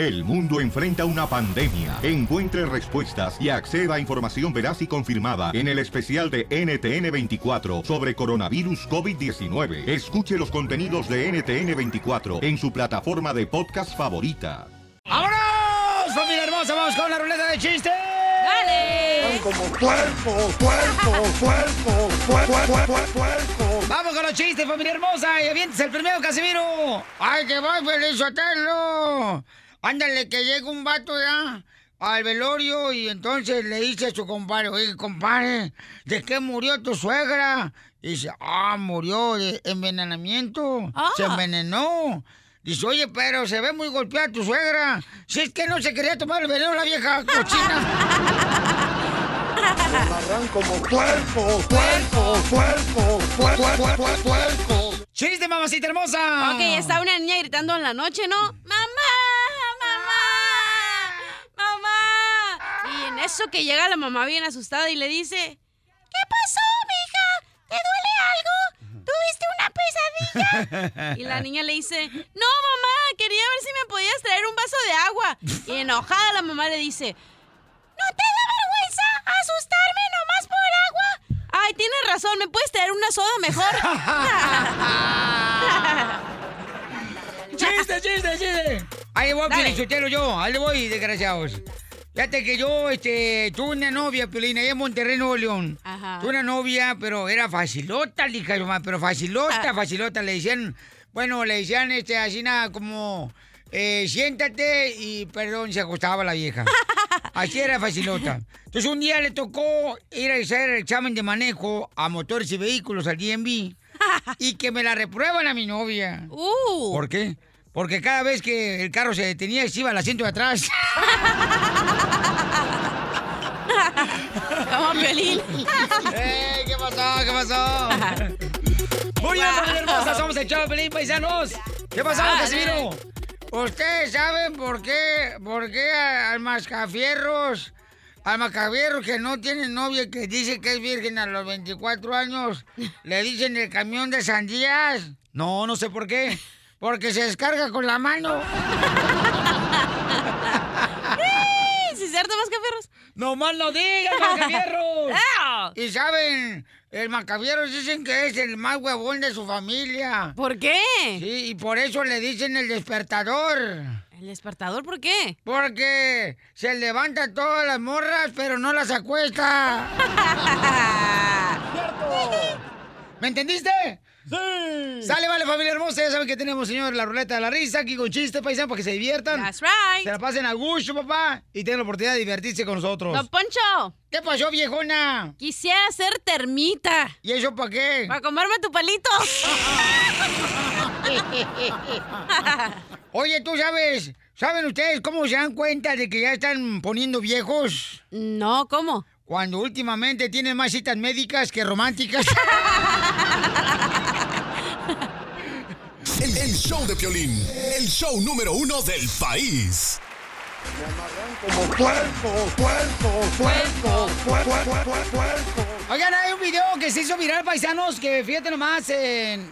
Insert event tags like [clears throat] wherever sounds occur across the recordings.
El mundo enfrenta una pandemia. Encuentre respuestas y acceda a información veraz y confirmada en el especial de NTN24 sobre coronavirus COVID-19. Escuche los contenidos de NTN24 en su plataforma de podcast favorita. ¡Vámonos! ¡Familia hermosa! ¡Vamos con la ruleta de chistes! ¡Dale! Como puerco, puerco, puerco, puerco. Vamos con los chistes, familia hermosa. Y avientes el primero, Casimiro. ¡Ay, que va, feliz hotel! Ándale, que llega un vato ya al velorio y entonces le dice a su compadre, oye, compadre, ¿de qué murió tu suegra? Y dice, ah, murió de envenenamiento. Se envenenó. Dice, oye, pero se ve muy golpeada tu suegra. Si es que no se quería tomar el veneno la vieja cochina. Amarran como puerco, puerco, puerco, puerco, puerco. ¡Chiste, mamacita hermosa! Ok, está una niña gritando en la noche, ¿no? ¡Mamá! ¡Mamá! Y en eso que llega la mamá bien asustada y le dice... ¿Qué pasó, mija? ¿Te duele algo? ¿Tuviste una pesadilla? Y la niña le dice, no, mamá, quería ver si me podías traer un vaso de agua. Y enojada la mamá le dice, ¿no te da vergüenza asustarme nomás por agua? Ay, tienes razón, ¿me puedes traer una soda mejor? [laughs] ¡Chiste, chiste, chiste! Ahí voy, Dale. Pielichotelo, yo. Ahí le voy, desgraciados. Fíjate que yo, este, tuve una novia, Piolina, allá en Monterrey, Nuevo León. Ajá. Tuve una novia, pero era facilota, madre, pero facilota, Ah. facilota. Le decían, bueno, le decían, este, así nada, como, eh, siéntate y, perdón, se acostaba la vieja. [laughs] Así era facilota. Entonces un día le tocó ir a hacer el examen de manejo a motores y vehículos al DMV [laughs] y que me la reprueban a mi novia. Uh. ¿Por qué? Porque cada vez que el carro se detenía, se iba al asiento de atrás. [laughs] Como Piolín. ¡Ey! ¿Qué pasó? ¿Qué pasó? [laughs] Muy bien, familia hermosa, somos el Chavo Pelín, paisanos. ¿Qué pasó. Casimiro? ¿Ustedes saben por qué, por qué al mascafierros, al mascafierros que no tiene novia y que dice que es virgen a los 24 años, le dicen el camión de sandías? No, no sé por qué. Porque se descarga con la mano. [laughs] ¿Sí es cierto, Mascafierros? ¡No más no digan, Mascafierros! [laughs] ¡Ah! Y saben, el Macavieros dicen que es el más huevón de su familia. ¿Por qué? Sí, y por eso le dicen el despertador. ¿El despertador por qué? Porque se levanta todas las morras, pero no las acuesta. [laughs] ¿Me entendiste? Sí. Sale, vale, familia hermosa. Ya saben que tenemos, señor, la ruleta de la risa, aquí con chistes, paisanos, para que se diviertan. That's right. Se la pasen a gusto, papá, y tengan la oportunidad de divertirse con nosotros. Don Poncho, ¿Qué pasó, viejona? quisiera ser termita. ¿Y eso para qué? Para comerme tu palito. [laughs] Oye, tú sabes, ¿saben ustedes cómo se dan cuenta de que ya están poniendo viejos? No, ¿cómo? Cuando últimamente tienen más citas médicas que románticas. [laughs] El, el show de Piolín, el show número uno del país. Como puerco, puerco, puerco, puerco, puerco, puerco. Oigan, hay un video que se hizo viral, paisanos, que fíjate nomás, en-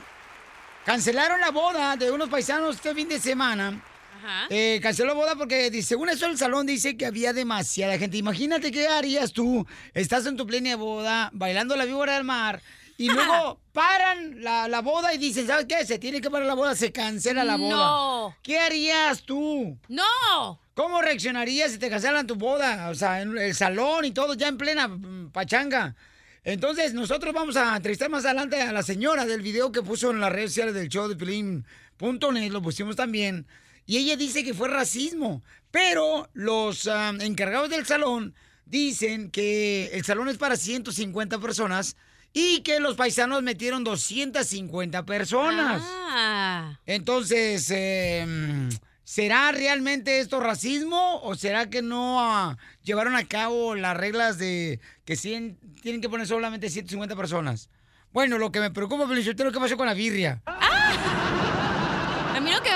cancelaron la boda de unos paisanos este fin de semana. Ajá. Eh, canceló boda porque, dice, según eso, el salón dice que había demasiada gente. Imagínate qué harías tú. Estás en tu plena boda, bailando la víbora del mar, y luego paran la, la boda y dicen, ¿sabes qué? Se tiene que parar la boda, se cancela la boda. No. ¿Qué harías tú? No. ¿Cómo reaccionarías si te cancelan tu boda? O sea, en el salón y todo, ya en plena pachanga. Entonces, nosotros vamos a entrevistar más adelante a la señora del video que puso en las redes sociales del show de Pilín.net, lo pusimos también. Y ella dice que fue racismo. Pero los ah, encargados del salón dicen que el salón es para 150 personas y que los paisanos metieron 250 personas. Ah. Entonces, eh, ¿será realmente esto racismo o será que no ah, llevaron a cabo las reglas de que cien- tienen que poner solamente 150 personas? Bueno, lo que me preocupa, Felicitero, ¿qué pasó con la birria? A mí lo que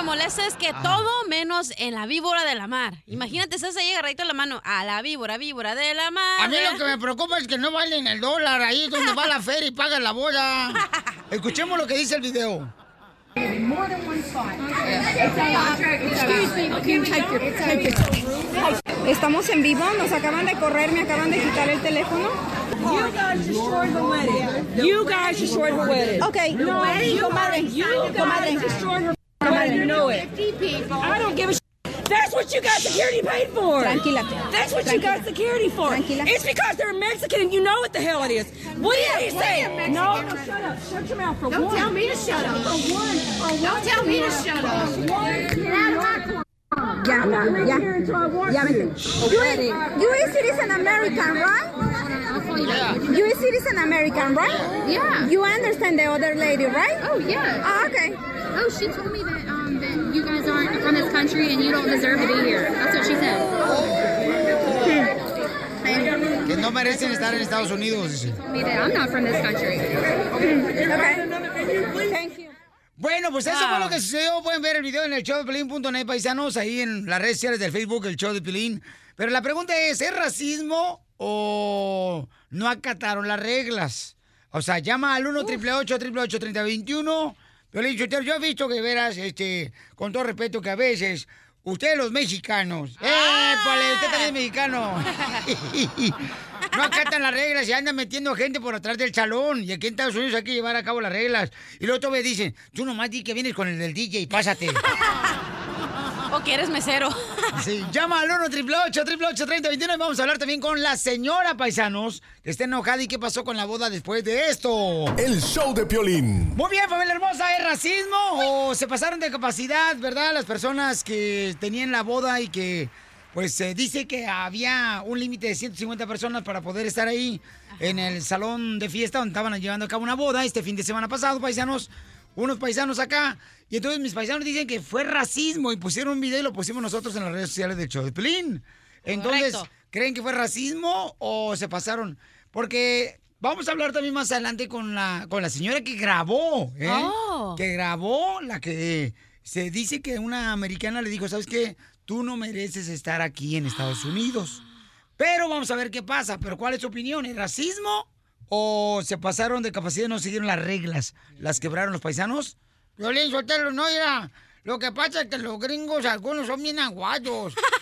me molesta es que todo menos en la víbora de la mar. Imagínate, estás ahí agarradito la mano a la víbora, víbora de la mar. A mí lo que me preocupa es que no valen el dólar ahí donde va la [laughs] feria y pagan la boda. [laughs] Escuchemos lo que dice el video. More than one spot. Estamos en vivo, nos acaban de correr, me acaban de quitar el teléfono. You guys destroyed her wedding. You guys destroyed her wedding. Okay, No, comadre, you comadre. guys destroyed her wedding. You know it. I don't give a sh- That's what you got security paid for. Tranquila. That's what you got security for. Tranquila. It's because they're Mexican and you know what the hell it is. What do you say? No, no, shut up. Shut your mouth for Don't one. tell me to shut up. For one. For Don't tell me to shut up. Ya, ya, ya vete. You you is citizen American, right? Yeah. You is citizen American, right? Yeah. You understand the other lady, right? Oh yeah. Ah, okay. Oh, she told me that from this country and you don't deserve to be here. That's what she said. Que no merecen estar en Estados Unidos. dice. Told me that I'm not from this country. Okay. Thank you. Bueno, pues eso fue lo que sucedió. Pueden ver el video en el show de Pelín.net, paisanos, ahí en las redes sociales del Facebook, el show de Pelín. Pero la pregunta es, ¿es racismo o no acataron las reglas? O sea, llama al 1 888 3021 Pelín, Sotelo, yo he visto que veras, este, con todo respeto, que a veces ustedes los mexicanos, ¡épale! Usted también es mexicano. [laughs] No acatan las reglas y andan metiendo gente por atrás del salón. Y aquí en Estados Unidos hay que llevar a cabo las reglas. Y luego todavía dicen, tú nomás di que vienes con el del DJ, pásate. [laughs] O que eres mesero. [laughs] Sí, llama al 1 888 3021 y vamos a hablar también con la señora Paisanos, que está enojada y qué pasó con la boda después de esto. El show de Piolín. Muy bien, familia hermosa, ¿es racismo o se pasaron de capacidad, verdad? Las personas que tenían la boda y que, pues, se dice que había un límite de 150 personas para poder estar ahí en el salón de fiesta donde estaban llevando a cabo una boda este fin de semana pasado, paisanos. Unos paisanos acá. Y entonces mis paisanos dicen que fue racismo y pusieron un video y lo pusimos nosotros en las redes sociales del show de Pelín. Entonces, Correcto. ¿creen que fue racismo o se pasaron? Porque vamos a hablar también más adelante con la, con la señora que grabó, ¿eh? Oh. Que grabó, la que se dice que una americana le dijo, ¿sabes qué? Tú no mereces estar aquí en Estados Unidos. Pero vamos a ver qué pasa. Pero ¿cuál es tu opinión? ¿Es racismo o se pasaron de capacidad y no siguieron las reglas? ¿Las quebraron los paisanos? Violín, Sotelo, no, era. Lo que pasa es que los gringos, algunos son bien aguados. [laughs]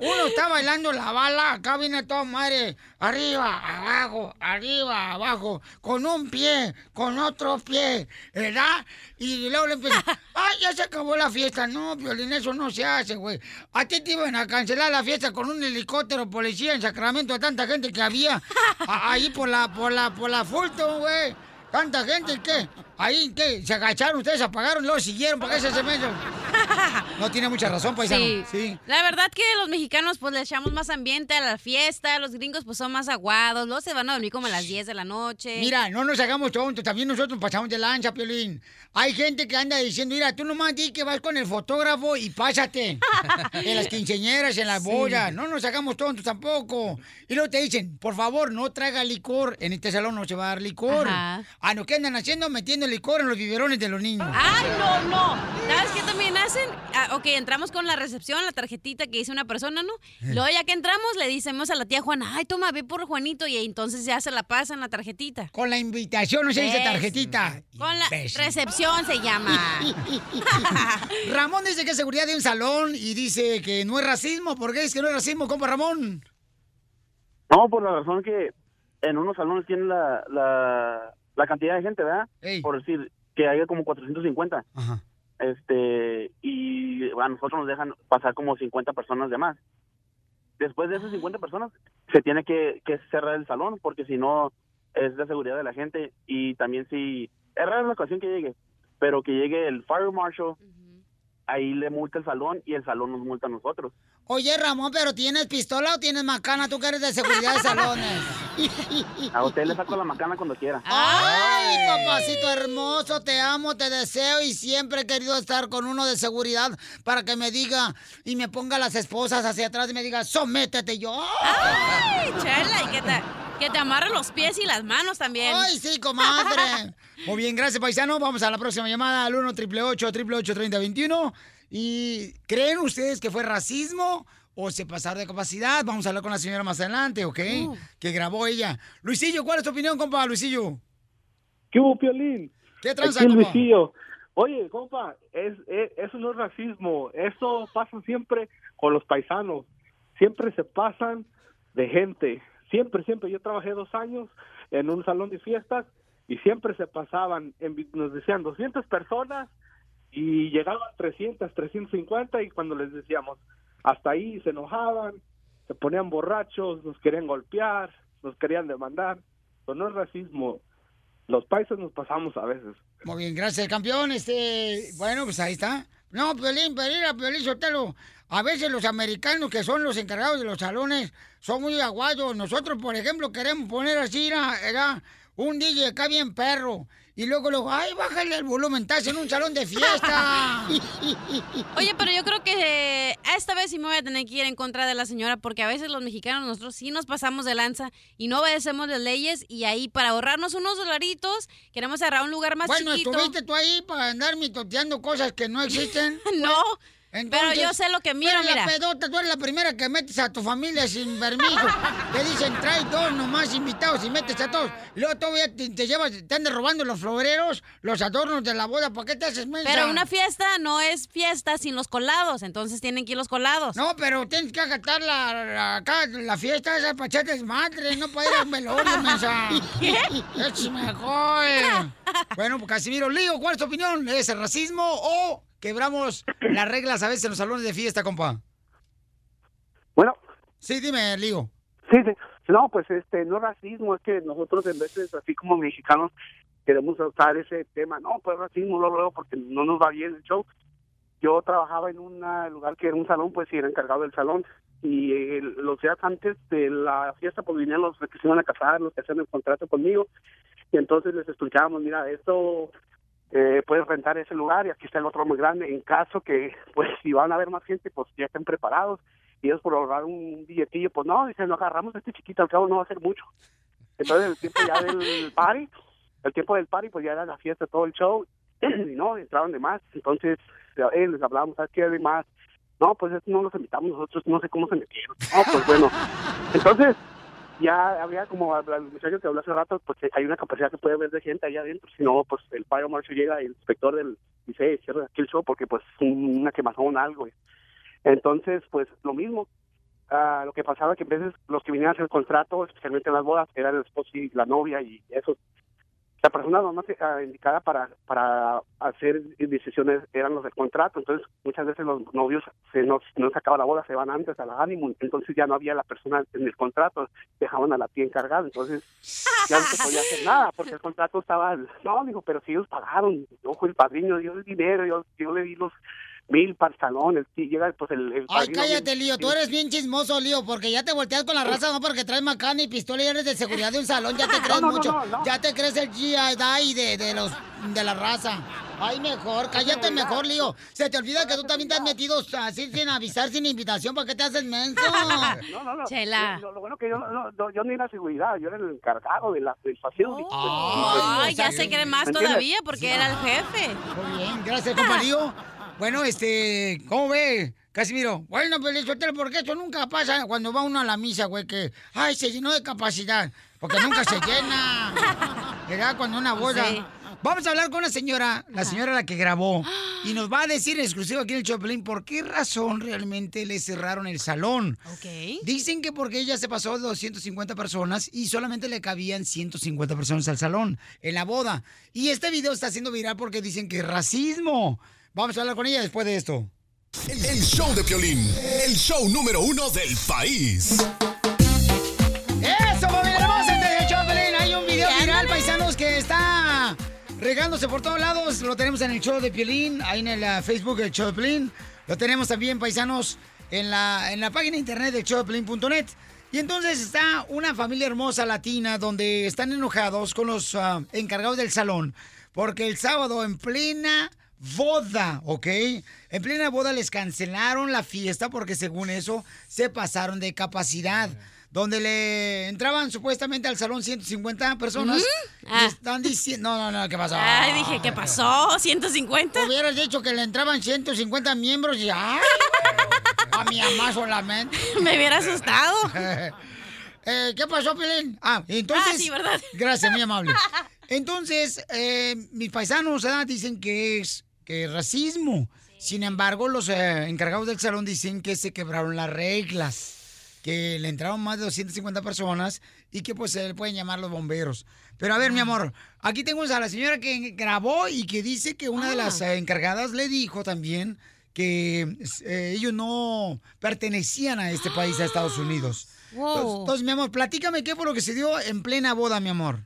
Uno está bailando la bala, acá viene todo madre, arriba, abajo, arriba, abajo, con un pie, con otro pie, ¿verdad? Y luego le empieza, [laughs] ¡ay, ya se acabó la fiesta! No, Violín, eso no se hace, güey. A ti te iban a cancelar la fiesta con un helicóptero policía en Sacramento, tanta gente que había ahí por la, por la, por la Fulton, güey. Tanta gente que ahí que se agacharon ustedes, apagaron, luego siguieron para que se. [laughs] No tiene mucha razón, paisano. Sí. sí. La verdad que los mexicanos pues le echamos más ambiente a la fiesta, los gringos pues son más aguados, luego se van a dormir como a las 10 de la noche. Mira, no nos hagamos tontos, también nosotros pasamos de lancha, Piolín. Hay gente que anda diciendo, mira, tú nomás di que vas con el fotógrafo y pásate. [laughs] en las quinceñeras, en las bodas. No nos hagamos tontos tampoco. Y luego te dicen, por favor, no traiga licor. En este salón no se va a dar licor. Ajá. Ah, ¿no qué andan haciendo? Metiendo licor en los biberones de los niños. ¡Ay, no, no! ¿Sabes qué también hacen? Ah, ok, entramos con la recepción, la tarjetita que dice una persona, ¿no? Luego ya que entramos le decimos a la tía Juana, ay, toma, ve por Juanito y entonces ya se la pasan la tarjetita. Con la invitación no se dice tarjetita. Con la Imbécil. recepción se llama. [laughs] Ramón dice que es seguridad de un salón y dice que no es racismo. ¿Por qué es que no es racismo, compa Ramón? No, por la razón que en unos salones tienen la, la, la cantidad de gente, ¿verdad? Ey. Por decir que haya como 450. Ajá. Este, y a nosotros nos dejan pasar como 50 personas de más. Después de esas 50 personas, se tiene que, que cerrar el salón, porque si no, es de seguridad de la gente. Y también si, es rara la ocasión que llegue, pero que llegue el fire marshal, ahí le multa el salón y el salón nos multa a nosotros. Oye, Ramón, ¿pero tienes pistola o tienes macana? Tú que eres de seguridad de salones. A usted le saco la macana cuando quiera. Ay, papacito hermoso, te amo, te deseo y siempre he querido estar con uno de seguridad para que me diga y me ponga las esposas hacia atrás y me diga, sométete yo. ¡Ay, chela! Y que te, que te amarre los pies y las manos también. Ay, sí, comadre. Muy bien, gracias, paisano. Vamos a la próxima llamada al 1 888 3021 ¿Y creen ustedes que fue racismo o se pasaron de capacidad? Vamos a hablar con la señora más adelante, ¿ok? Uh. Que grabó ella. Luisillo, ¿cuál es tu opinión, compa, Luisillo? ¿Qué hubo, Piolín? ¿Qué tranza? Luisillo. Oye, compa, es, es- eso no es racismo. Eso pasa siempre con los paisanos. Siempre se pasan de gente. Siempre, siempre. Yo trabajé dos años en un salón de fiestas y siempre se pasaban. en- nos decían 200 personas y llegaban 300, 350 y cuando les decíamos hasta ahí se enojaban, se ponían borrachos, nos querían golpear, nos querían demandar. Eso no es racismo. Los paisas nos pasamos a veces. Muy bien, gracias, campeón. Este, bueno, pues ahí está. No, Piolín, Pereira, Piolín Sotelo. A veces los americanos que son los encargados de los salones son muy aguados. Nosotros, por ejemplo, queremos poner así, era, un DJ acá bien perro. Y luego, luego, ay, bájale el volumen, estás en un salón de fiesta. [laughs] Oye, pero yo creo que esta vez sí me voy a tener que ir en contra de la señora porque a veces los mexicanos nosotros sí nos pasamos de lanza y no obedecemos las leyes y ahí para ahorrarnos unos dolaritos queremos agarrar un lugar más bueno, chiquito. ¿estuviste tú ahí para andar mitoteando cosas que no existen? [laughs] No, pero yo sé lo que miro, mira. la pedota, tú eres la primera que metes a tu familia sin permiso. [laughs] te dicen, trae dos nomás invitados y metes a todos. Luego todavía te, te llevas, te andan robando los floreros, los adornos de la boda. ¿Para qué te haces mensa? Pero una fiesta no es fiesta sin los colados, entonces tienen que ir los colados. No, pero tienes que acatar la, la, fiesta esa pachata es madre, no para ir al velorio, [laughs] mensa. ¿Qué? Es mejor. [laughs] bueno, pues Casimiro, Lío, ¿cuál es tu opinión? ¿Es el racismo o quebramos las reglas a veces en los salones de fiesta, compa? Bueno. Sí, dime, Lío. Sí, sí. No, pues este, no es racismo, es que nosotros en veces, así como mexicanos, queremos usar ese tema. No, pues racismo, luego, luego, porque no nos va bien el show. Yo trabajaba en un lugar que era un salón, pues, y era encargado del salón. Y eh, los días antes de la fiesta, pues, vinieron los que se iban a casar, los que hacían el contrato conmigo. Y entonces les explicábamos, mira, esto eh, puedes rentar ese lugar y aquí está el otro muy grande. En caso que, pues, si van a haber más gente, pues ya estén preparados. Y ellos por ahorrar un billetillo, pues no, dicen, no agarramos este chiquito, al cabo no va a ser mucho. Entonces el tiempo ya del [laughs] party, el tiempo del party, pues ya era la fiesta, todo el show, [clears throat] y no, entraron de más. Entonces eh, les hablábamos, ¿sabes qué? De más. No, pues no los invitamos nosotros, no sé cómo se metieron. No, pues bueno. [laughs] Entonces, ya había como a los muchachos que habló hace rato, pues hay una capacidad que puede haber de gente allá adentro. Si no, pues el fire marshal llega y el inspector del dice, "Eh, cierra aquí el show porque pues una quemazón algo. Entonces, pues lo mismo. Ah, lo que pasaba que a veces los que vinieron a hacer contrato, especialmente en las bodas, eran el esposo y la novia y eso. La persona más indicada para, para hacer decisiones eran los del contrato. Entonces, muchas veces los novios se no, no se acaba la boda, se van antes a la honeymoon. Entonces ya no había la persona en el contrato, dejaban a la tía encargada. Entonces ya no se podía hacer nada porque el contrato estaba... No, digo, pero si ellos pagaron, yo fui el padrino, dio el dinero, yo, yo le di los mil para el y llega pues el, el Ay, cállate, Lío. Tú eres bien chismoso, Lío, porque ya te volteas con la raza, no porque traes macana y pistola y eres de seguridad de un salón. Ya te [laughs] crees No, no, no, mucho. no, no. Ya te crees el GI de, de, los, de la raza. Ay, mejor, cállate mejor, Lío. Se te olvida que tú también te has metido así sin avisar, sin invitación. ¿Para qué te haces menso? [laughs] No, no, no. Chela. Lo, lo bueno que yo no, no, yo ni era seguridad, yo era el encargado de la, del facility. Ay, ya se cree más todavía porque era el jefe. Muy bien, gracias, compa Lío. [laughs] Bueno, este, ¿cómo ve, Casimiro? Bueno, pues Sotelo, porque eso nunca pasa cuando va uno a la misa, güey, que, ay, se llenó de capacidad, porque nunca se llena. ¿Verdad? Cuando una boda. Sí. Vamos a hablar con una señora, la señora la que grabó, [gasps] y nos va a decir en exclusivo aquí en el Choplin por qué razón realmente le cerraron el salón. Ok. Dicen que porque ella se pasó de 250 personas y solamente le cabían 150 personas al salón en la boda. Y este video está siendo viral porque dicen que es racismo. Vamos a hablar con ella después de esto. El, el show de Piolín, el show número uno del país. ¡Eso, familia hermosa! Este es el Choplin. Hay un video viral, paisanos, que está regándose por todos lados. Lo tenemos en el show de Piolín, ahí en el uh, Facebook del show de Piolín. Lo tenemos también, paisanos, en la, en la página de internet de showdepiolín.net. Y entonces está una familia hermosa latina donde están enojados con los ah, encargados del salón. Porque el sábado en plena boda, ¿ok? En plena boda les cancelaron la fiesta porque según eso se pasaron de capacidad. Donde le entraban supuestamente al salón 150 personas. ¿Mm? y Ah. están diciendo... No, no, no, ¿qué pasó? Ay, dije, ¿qué pasó? ¿150? Hubieras dicho que le entraban 150 miembros y... ¡Ay! A mi mamá solamente. [laughs] Me hubiera asustado. [laughs] Eh, ¿Qué pasó, Pelín? Ah, entonces... Ah, sí, ¿verdad? Gracias, muy amable. [laughs] Entonces, eh, mis paisanos dicen que es, que es racismo. Sin embargo, los eh, encargados del salón dicen que se quebraron las reglas, que le entraron más de 250 personas y que pues se le pueden llamar los bomberos. Pero a ver, mi amor, aquí tengo a la señora que grabó y que dice que una de las eh, encargadas le dijo también que eh, ellos no pertenecían a este país, a Estados Unidos. Entonces, entonces, mi amor, platícame qué fue lo que se dio en plena boda, mi amor.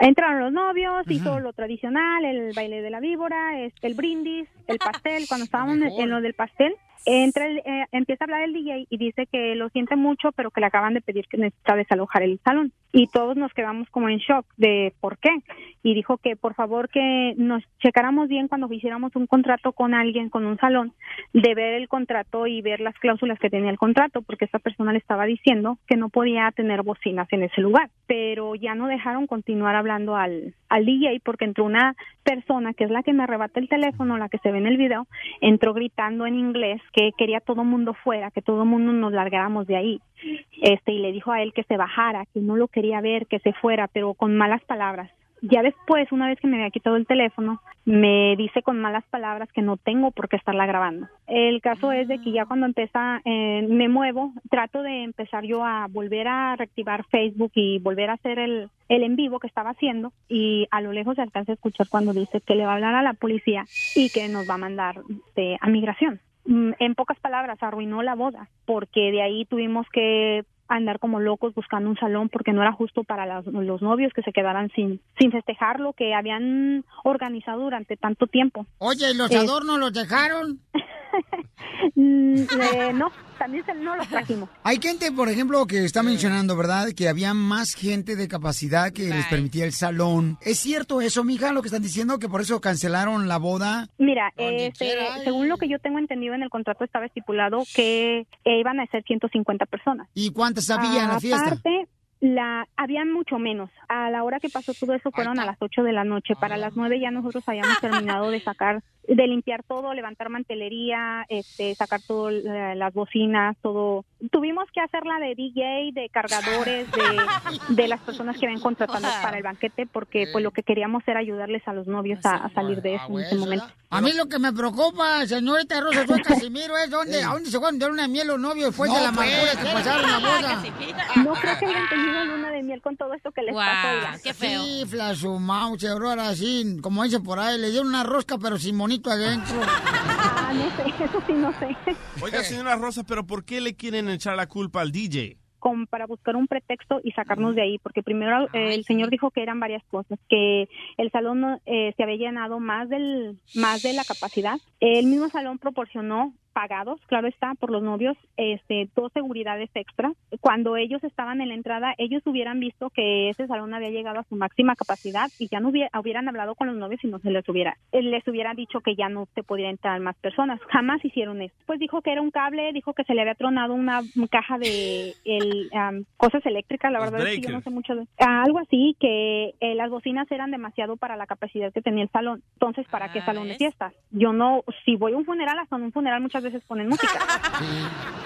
Entraron los novios, hizo lo tradicional, el baile de la víbora, este, el brindis, el [laughs] pastel. Cuando estábamos en, en lo del pastel, entra el- eh, empieza a hablar el DJ y dice que lo siente mucho, pero que le acaban de pedir que necesita desalojar el salón. Y todos nos quedamos como en shock de por qué. Y dijo que por favor que nos checáramos bien cuando hiciéramos un contrato con alguien, con un salón, de ver el contrato y ver las cláusulas que tenía el contrato, porque esta persona le estaba diciendo que no podía tener bocinas en ese lugar. Pero ya no dejaron continuar hablando al, al DJ porque entró una persona que es la que me arrebata el teléfono, la que se ve en el video, entró gritando en inglés que quería todo mundo fuera, que todo mundo nos largáramos de ahí. Este, y le dijo a él que se bajara, que no lo quería ver, que se fuera, pero con malas palabras. Ya después, una vez que me había quitado el teléfono, me dice con malas palabras que no tengo por qué estarla grabando. El caso es de que ya cuando empieza, eh, me muevo, trato de empezar yo a volver a reactivar Facebook y volver a hacer el, el en vivo que estaba haciendo y a lo lejos se alcanza a escuchar cuando dice que le va a hablar a la policía y que nos va a mandar este, a migración. Mm, En pocas palabras, arruinó la boda porque de ahí tuvimos que andar como locos buscando un salón porque no era justo para las- los novios que se quedaran sin sin festejar lo que habían organizado durante tanto tiempo. Oye, ¿y los Eh, adornos los dejaron? [laughs] [laughs] Mm, eh, no, también se, no los trajimos. Hay gente, por ejemplo, que está mencionando, ¿verdad? Que había más gente de capacidad que les permitía el salón. ¿Es cierto eso, mija, lo que están diciendo? Que por eso cancelaron la boda. Mira, este, según lo que yo tengo entendido en el contrato estaba estipulado que eh, iban a ser 150 personas. ¿Y cuántas había en la fiesta? Aparte, la, había mucho menos. A la hora que pasó todo eso fueron a las 8 de la noche. Para las 9 ya nosotros habíamos terminado de sacar, de limpiar todo, levantar mantelería, este, sacar todas las bocinas, todo. Tuvimos que hacer la de DJ, de cargadores, de, de las personas que habían contratado para el banquete, porque pues lo que queríamos era ayudarles a los novios a, a salir de eso en ese momento. A mí lo que me preocupa, señorita Rosa Soy Casimiro, es dónde, a dónde se fueron de luna de miel los novios después de la amargura que pasaron la boda. No creo que hayan tenido luna de miel con todo esto que les pasó. oiga. Sí, su mouse, ahora así, como dicen por ahí, le dieron una rosca pero sin monito adentro. [laughs] Ah, no sé, eso sí no sé. Oiga, señora Rosa, pero ¿por qué le quieren echar la culpa al DJ? como para buscar un pretexto y sacarnos de ahí, porque primero eh, el señor dijo que eran varias cosas, que el salón no, eh, se había llenado más del más de la capacidad. El mismo salón proporcionó pagados, claro está, por los novios, este, dos seguridades extra. Cuando ellos estaban en la entrada, ellos hubieran visto que ese salón había llegado a su máxima capacidad y ya no hubiera- hubieran hablado con los novios y no se les hubiera, les hubiera dicho que ya no se podía entrar más personas. Jamás hicieron eso. Pues dijo que era un cable, dijo que se le había tronado una caja de el, am, cosas eléctricas, la verdad es que yo no sé mucho de ah, algo así, que eh, las bocinas eran demasiado para la capacidad que tenía el salón. Entonces, ¿para qué salón de fiestas? Yo no, si voy a un funeral, hasta en un funeral muchas veces ponen música.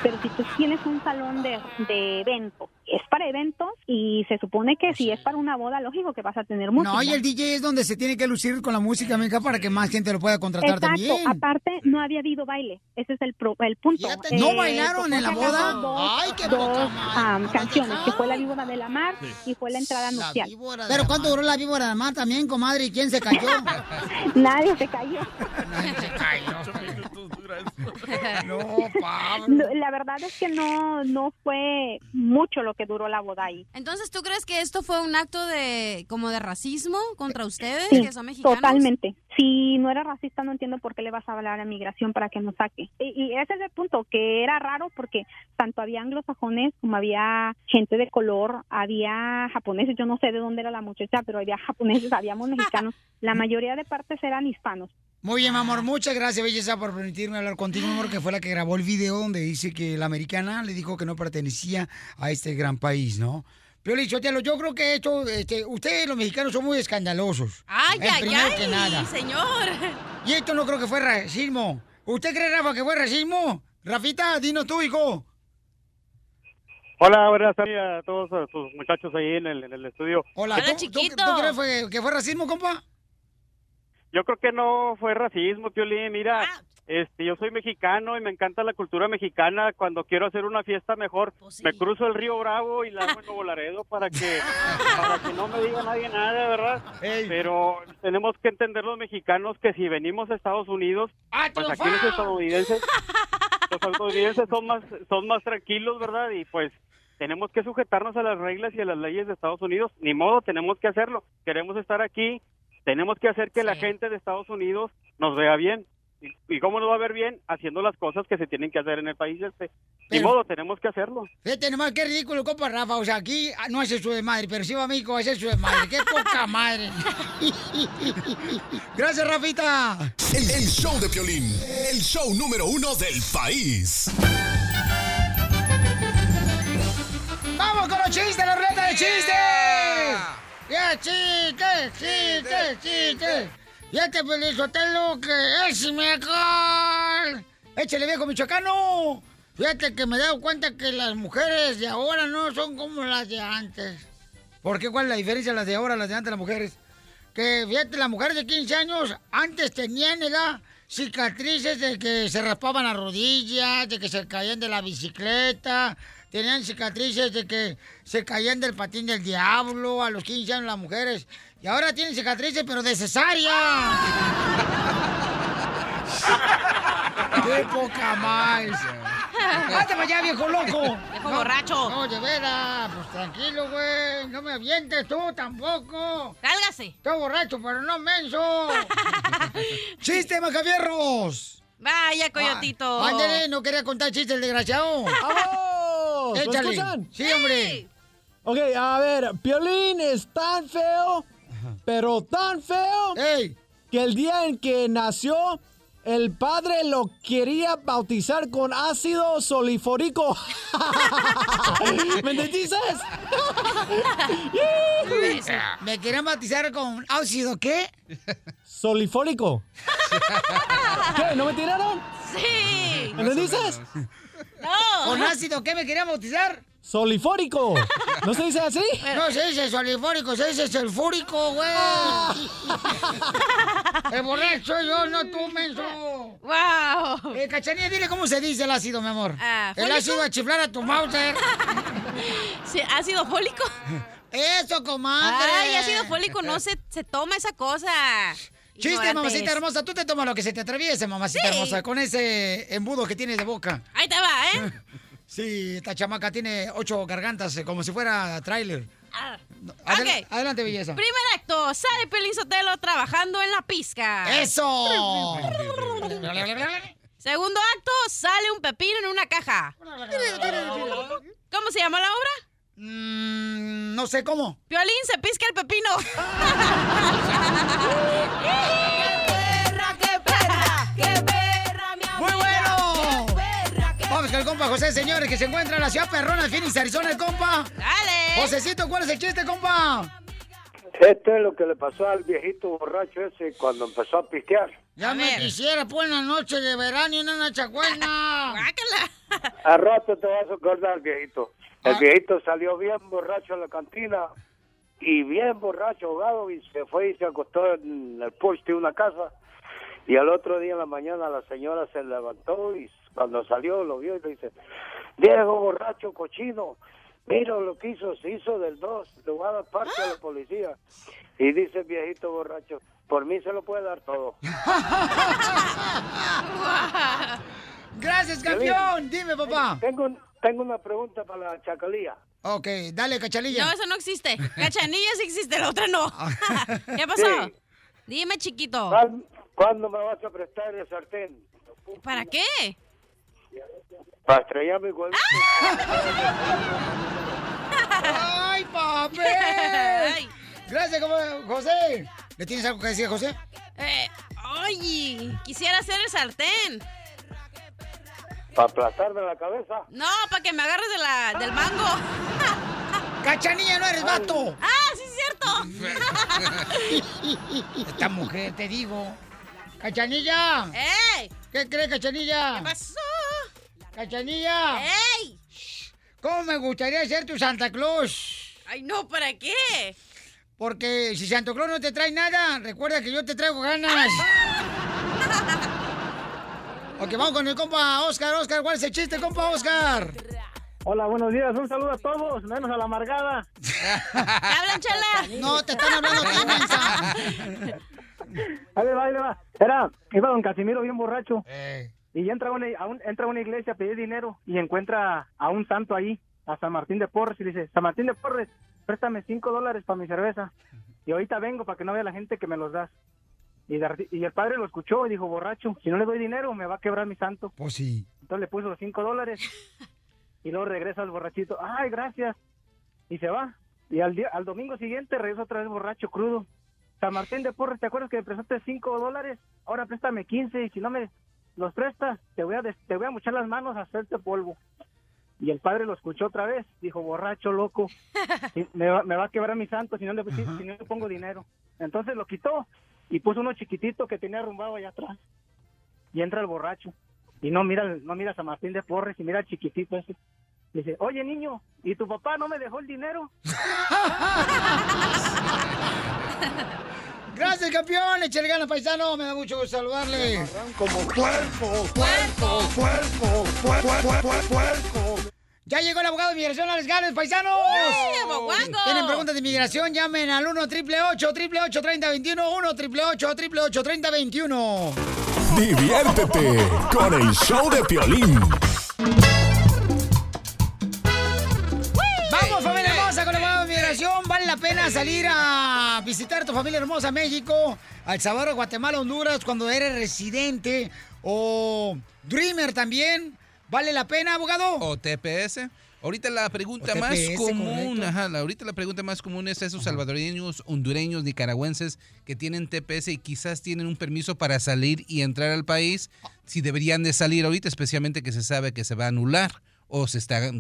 Pero si tú tienes un salón de, de evento, es para eventos y se supone que si es para una boda, lógico que vas a tener música. No, y el DJ es donde se tiene que lucir con la música, mija, para que más gente lo pueda contratar Exacto. también. Aparte, no había habido baile. Ese es el, pro- el punto. Eh, ¿No bailaron en la boda? Dos, Ay, qué dos, poca madre. am, ¿No la canciones, que fue la víbora de la mar y fue la entrada nupcial. Pero ¿cuánto duró la víbora de mar también, comadre? ¿Y quién se cayó? [laughs] Nadie se cayó. [laughs] [laughs] No, No, La verdad es que no, no fue mucho lo que duró la boda ahí. Entonces, ¿tú crees que esto fue un acto de como de racismo contra ustedes, Sí, que son mexicanos? totalmente. Si no era racista, no entiendo por qué le vas a hablar a migración para que nos saque. Y, y ese es el punto, que era raro porque tanto había anglosajones como había gente de color, había japoneses, yo no sé de dónde era la muchacha, pero había japoneses, habíamos mexicanos. [laughs] La mayoría de partes eran hispanos. Muy bien, mi amor, muchas gracias, belleza, por permitirme hablar contigo, mi amor, que fue la que grabó el video donde dice que la americana le dijo que no pertenecía a este gran país, ¿no? Pero Lichotelo, yo creo que esto, este, ustedes los mexicanos son muy escandalosos. Ay, Eh, ay, ay, que nada. señor. Y esto no creo que fue racismo. ¿Usted cree, Rafa, que fue racismo? Rafita, dinos tú, hijo. Hola, buenas tardes a todos a tus muchachos ahí en el, en el estudio. Hola, ¿tú, tú- tú crees fue- que fue racismo, compa? Yo creo que no fue racismo, Piolín. Mira, Ah. este, yo soy mexicano y me encanta la cultura mexicana. Cuando quiero hacer una fiesta mejor, Pues me cruzo el río Bravo y la hago en Nuevo Laredo para que, [laughs] para que no me diga nadie nada, ¿verdad? Pero tenemos que entender los mexicanos que si venimos a Estados Unidos, pues aquí los estadounidenses, los estadounidenses son más, son más tranquilos, ¿verdad? Y pues tenemos que sujetarnos a las reglas y a las leyes de Estados Unidos. Ni modo, tenemos que hacerlo. Queremos estar aquí, tenemos que hacer que la gente de Estados Unidos nos vea bien. ¿Y, cómo nos va a ver bien? Haciendo las cosas que se tienen que hacer en el país este. Ni modo, tenemos que hacerlo. Fíjate nomás qué ridículo, compa Rafa. O sea, aquí ah, no hace su de madre, pero si va a México hace su de madre. ¡Qué poca [laughs] madre! Gracias, Rafita. El, el show de Piolín, el show número uno del país. ¡Vamos con los chistes, la ruleta de chistes! ¡Ya, chistes, chistes, chistes! ¡Fíjate, Pelizotelo, que es mejor! ¡Échale, viejo michoacano! Fíjate que me he dado cuenta que las mujeres de ahora no son como las de antes. ¿Por qué? ¿Cuál es la diferencia las de ahora, las de antes, las mujeres? Que, fíjate, las mujeres de 15 años antes tenían, edad cicatrices de que se raspaban las rodillas, de que se caían de la bicicleta, tenían cicatrices de que se caían del patín del diablo a los 15 años las mujeres. Y ahora tienen cicatrices, pero de cesárea. [laughs] ¡Qué poca más! ¡Vete para allá, viejo loco! Viejo No, borracho. No, de veras, pues tranquilo, güey. No me avientes tú tampoco. ¡Cálgase! Estoy borracho, pero no menso. [laughs] ¡Chiste, macabierros! Vaya, coyotito. Ah, ándale, no quería contar chistes, desgraciado. ¡Vamos! [laughs] ¿Me Échale. escuchan? Sí, hombre. Ok, a ver, Piolín es tan feo, pero tan feo, que el día en que nació, el padre lo quería bautizar con ácido solifórico. [laughs] ¿Me entendiste? [laughs] ¿Me quieren bautizar con ácido qué? Solifórico. [laughs] ¿Qué? ¿No me tiraron? Sí. ¿Me entendiste? No. ¿Con ácido qué me querían bautizar? Solifórico. ¿No se dice así? No se dice solifórico, se dice sulfúrico, güey. [laughs] El borracho yo, no tú, menso. ¡Wow! Eh, Cachanilla, dile cómo se dice el ácido, mi amor. Ah, el ácido a chiflar a tu Mauser. [laughs] Sí, ¿Ácido fólico? Eso, comadre. Ay, ácido fólico no se, se toma esa cosa. Chiste, mamacita hermosa. Tú te tomas lo que se te atraviese, mamacita Sí. hermosa, con ese embudo que tienes de boca. Ahí te va, ¿eh? [laughs] Sí, esta chamaca tiene ocho gargantas, eh, como si fuera tráiler. Ah, Adel-. Adelante, belleza. Primer acto, sale Pelín Sotelo trabajando en la pizca. ¡Eso! Segundo acto, sale un pepino en una caja. [laughs] ¿Cómo se llama la obra? Mm, no sé cómo. Violín se pisca el pepino. [laughs] [laughs] ¡Muy bueno! Vamos con el compa José, señores, que se encuentra en la ciudad perrona de Phoenix, Arizona, el compa. Dale. Josecito, ¿cuál es el chiste, compa? Esto es lo que le pasó al viejito borracho ese cuando empezó a pistear. Ya me quisiera, pues, una noche de verano y una noche buena. [laughs] Al rato te vas a acordar, viejito. El viejito salió bien borracho a la cantina y bien borracho, ahogado, y se fue y se acostó en el porche de una casa. Y al otro día en la mañana la señora se levantó y cuando salió lo vio y le dice, viejo borracho cochino, mira lo que hizo, se hizo del dos, le voy a dar parte a la policía. Y dice el viejito borracho, por mí se lo puede dar todo. [laughs] Gracias, campeón. Dime, papá. Tengo, un- tengo una pregunta para la chacalía. Ok, dale, cachalilla. No, eso no existe. Cachanilla sí existe, la otra no. [laughs] ¿Qué pasó? Sí. Dime, chiquito. ¿Cuándo, me vas a prestar el sartén? ¿Para qué? Para estrellar mi huevito. [laughs] ¡Ay, papel! Gracias, como- José. ¿Le tienes algo que decir, José? Eh, ay, quisiera hacer el sartén. ¿Para aplastarme la cabeza? No, para que me agarres de la, del mango. [laughs] ¡Cachanilla, no eres vato! ¡Ah, sí es cierto! [laughs] Esta mujer, te digo. ¡Cachanilla! ¡Ey! ¿Qué crees, Cachanilla? ¿Qué pasó? ¡Cachanilla! ¡Ey! ¿Cómo me gustaría ser tu Santa Claus? Ay, no, ¿para qué? Porque si Santa Claus no te trae nada, recuerda que yo te traigo ganas. Ok, vamos con el compa Oscar. Oscar, ¿cuál es el chiste, compa Oscar? Hola, buenos días. Un saludo a todos, menos a la amargada. [laughs] hablan, chala? No, te están hablando. Ahí va, ahí le va. Era, iba don Casimiro bien borracho. Y entra a una, a un- entra a una iglesia a pedir dinero y encuentra a un santo ahí, a San Martín de Porres, y le dice, San Martín de Porres, préstame cinco dólares para mi cerveza. Y ahorita vengo para que no vea la gente que me los das. Y, de- y el padre lo escuchó y dijo, borracho, si no le doy dinero me va a quebrar mi santo. Pues sí. Entonces le puso los cinco dólares [laughs] y luego regresa el borrachito, ay, gracias. Y se va. Y al, día, al domingo siguiente regresa otra vez borracho, crudo. San Martín de Porres, ¿te acuerdas que me prestaste cinco dólares? Ahora préstame 15 y si no me los prestas, te voy a, des- te voy a mochar las manos a hacerte polvo. Y el padre lo escuchó otra vez, dijo, borracho, loco, [laughs] me, va, me va a quebrar mi santo si no, le, si, si no le pongo dinero. Entonces lo quitó y puso uno chiquitito que tenía arrumbado allá atrás. Y entra el borracho y no mira, no mira a San Martín de Porres y mira al chiquitito ese. Dice, oye niño, ¿y tu papá no me dejó el dinero? [laughs] Gracias, campeón. Ganas, paisano. Me da mucho gusto saludarle. Como puerco, puerco, puerco, puerco, puerco, puerco. Ya llegó el abogado de migración, Alex Gales, paisanos. Tienen preguntas de inmigración, llamen al 1 888 888 3021 1 888 888 3021 Diviértete con el show de Piolín. Vamos, familia hermosa, con el abogado de migración. Vale la pena salir a visitar tu familia hermosa, México, El Salvador, Guatemala, Honduras, cuando eres residente o Dreamer también. ¿Vale la pena, abogado? O TPS. Ahorita la pregunta más común, ajá, ahorita la pregunta más común es esos salvadoreños, hondureños, nicaragüenses que tienen TPS y quizás tienen un permiso para salir y entrar al país, si deberían de salir ahorita, especialmente que se sabe que se va a anular o se está,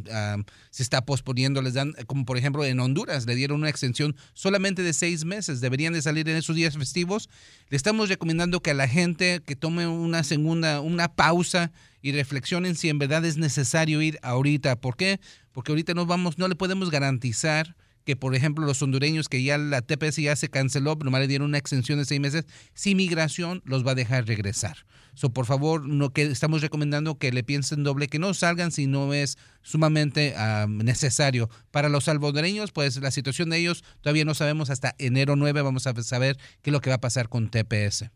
se está posponiendo, les dan, como por ejemplo en Honduras, le dieron una extensión solamente de seis meses, deberían de salir en esos días festivos. Le estamos recomendando que a la gente que tome una segunda, una pausa y reflexionen si en verdad es necesario ir ahorita. ¿Por qué? Porque ahorita no vamos, no le podemos garantizar que, por ejemplo, los hondureños que ya la TPS ya se canceló, nomás le dieron una extensión de seis meses, si migración los va a dejar regresar. So, por favor, no que estamos recomendando que le piensen doble, que no salgan si no es sumamente ah, necesario. Para los salvadoreños, pues la situación de ellos todavía no sabemos hasta enero 9, vamos a saber qué es lo que va a pasar con TPS.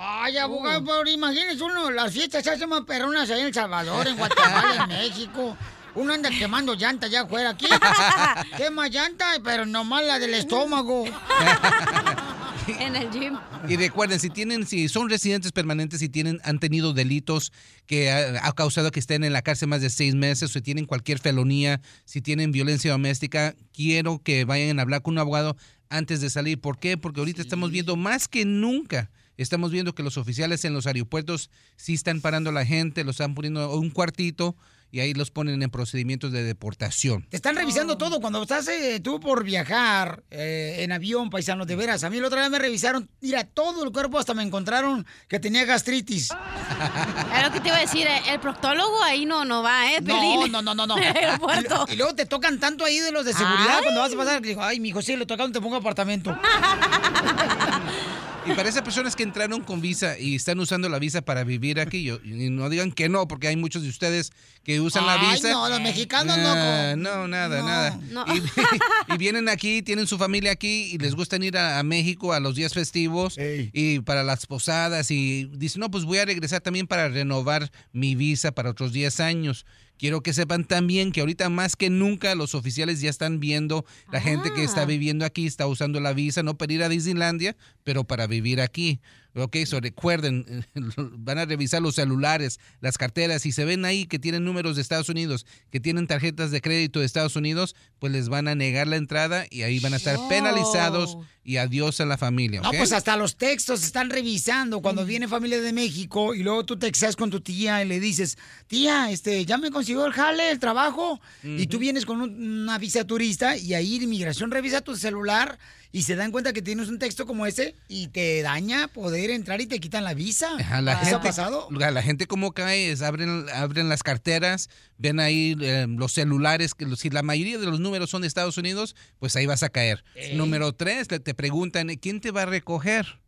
Ay, abogado, pero imagínese uno, las fiestas se hacen más perronas ahí en El Salvador, en Guatemala, en [laughs] México. Uno anda quemando llanta allá afuera. Aquí [laughs] quema llanta, pero nomás la del estómago. [laughs] en el gym. Y recuerden, si tienen, si son residentes permanentes y tienen, han tenido delitos que ha, ha causado que estén en la cárcel más de seis meses, o si tienen cualquier felonía, si tienen violencia doméstica, quiero que vayan a hablar con un abogado antes de salir. ¿Por qué? Porque ahorita estamos viendo más que nunca. Estamos viendo que los oficiales en los aeropuertos sí están parando a la gente, los están poniendo un cuartito y ahí los ponen en procedimientos de deportación. Te están revisando todo cuando estás eh, tú por viajar eh, en avión, paisano, de veras. A mí la otra vez me revisaron, mira, todo el cuerpo hasta me encontraron que tenía gastritis. [laughs] Es lo que te iba a decir, eh, el proctólogo ahí no, no va, ¿eh? No, Piolín? no, no, no, no. En [laughs] el aeropuerto. Y, luego te tocan tanto ahí de los de seguridad Ay. cuando vas a pasar. que Digo, ay, mijo, sí, le tocaron, te pongo apartamento. [laughs] Y para esas personas que entraron con visa y están usando la visa para vivir aquí, yo- y no digan que no, porque hay muchos de ustedes que usan la visa. no, los mexicanos no, No, nada, No, nada. no. Y, [laughs] y vienen aquí, tienen su familia aquí y les gustan ir a, a México a los días festivos y para las posadas y dicen, no, pues voy a regresar también para renovar mi visa para otros 10 años. Quiero que sepan también que ahorita más que nunca los oficiales ya están viendo la gente que Ah. está viviendo aquí, está usando la visa, no para ir a Disneylandia, pero para vivir aquí. Ok, so recuerden, [laughs] van a revisar los celulares, las carteras, y se ven ahí que tienen números de Estados Unidos, que tienen tarjetas de crédito de Estados Unidos, pues les van a negar la entrada y ahí van a estar penalizados y adiós a la familia. No, ¿ok? pues hasta los textos están revisando cuando viene familia de México y luego tú textas con tu tía y le dices, tía, este, ya me consiguió el jale, el trabajo, y tú vienes con un- una visa turista y ahí inmigración revisa tu celular y se dan cuenta que tienes un texto como ese y te daña poder entrar y te quitan la visa. La ¿Eso gente, ha pasado? la, la gente como cae es abren, abren las carteras, ven ahí eh, los celulares, que si la mayoría de los números son de Estados Unidos, pues ahí vas a caer. Ey. Número tres, te preguntan, ¿quién te va a recoger?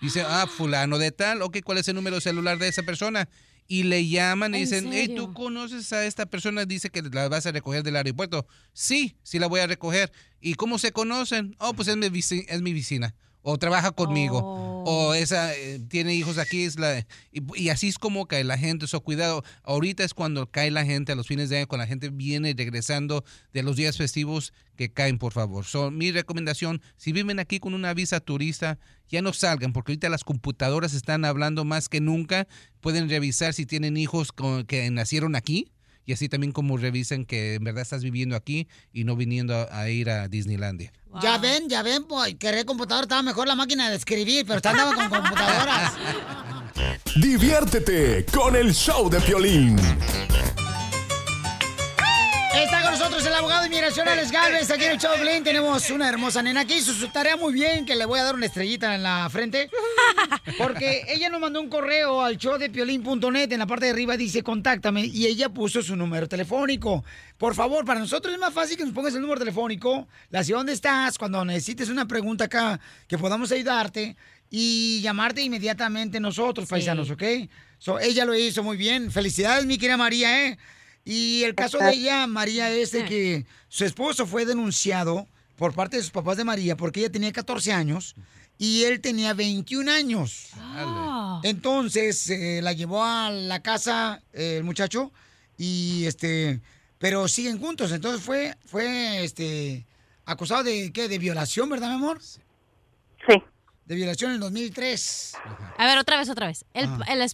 Dice, ah, fulano de tal, ok, ¿cuál es el número celular de esa persona? Y le llaman y ¿En dicen, hey? ¿tú conoces a esta persona? Dice que la vas a recoger del aeropuerto. Sí, sí la voy a recoger. ¿Y cómo se conocen? Oh, pues es mi, es mi vecina. O trabaja conmigo. O esa eh, tiene hijos aquí. Es la, y, y así es como cae la gente. So, cuidado. Ahorita es cuando cae la gente a los fines de año, cuando la gente viene regresando de los días festivos, que caen, por favor. So, mi recomendación, si viven aquí con una visa turista, ya no salgan, porque ahorita las computadoras están hablando más que nunca. Pueden revisar si tienen hijos con- que nacieron aquí. Y así también como revisan que en verdad estás viviendo aquí y no viniendo a, a ir a Disneylandia. Ya ven, ya ven, pues querer computador estaba mejor la máquina de escribir, pero está andando con computadoras. [laughs] Diviértete con el show de Piolín. Está con nosotros el abogado de inmigración Alex Galvez, aquí en el Piolín. Tenemos una hermosa nena que hizo su tarea muy bien, que le voy a dar una estrellita en la frente. Porque ella nos mandó un correo al showdepiolín.net, en la parte de arriba dice contáctame, y ella puso su número telefónico. Por favor, para nosotros es más fácil que nos pongas el número telefónico, la ciudad donde estás, cuando necesites una pregunta acá, que podamos ayudarte, y llamarte inmediatamente nosotros, paisanos, ¿ok? So, ella lo hizo muy bien. Felicidades, mi querida María, ¿eh? Y el caso de ella, María, es de que su esposo fue denunciado por parte de sus papás de María porque ella tenía 14 años y él tenía 21 años. Entonces eh, la llevó a la casa eh, el muchacho y este, pero siguen juntos. Entonces fue, fue este, acusado de qué, de violación, ¿verdad, mi amor? Sí. De violación en el 2003. A ver, otra vez, otra vez. El,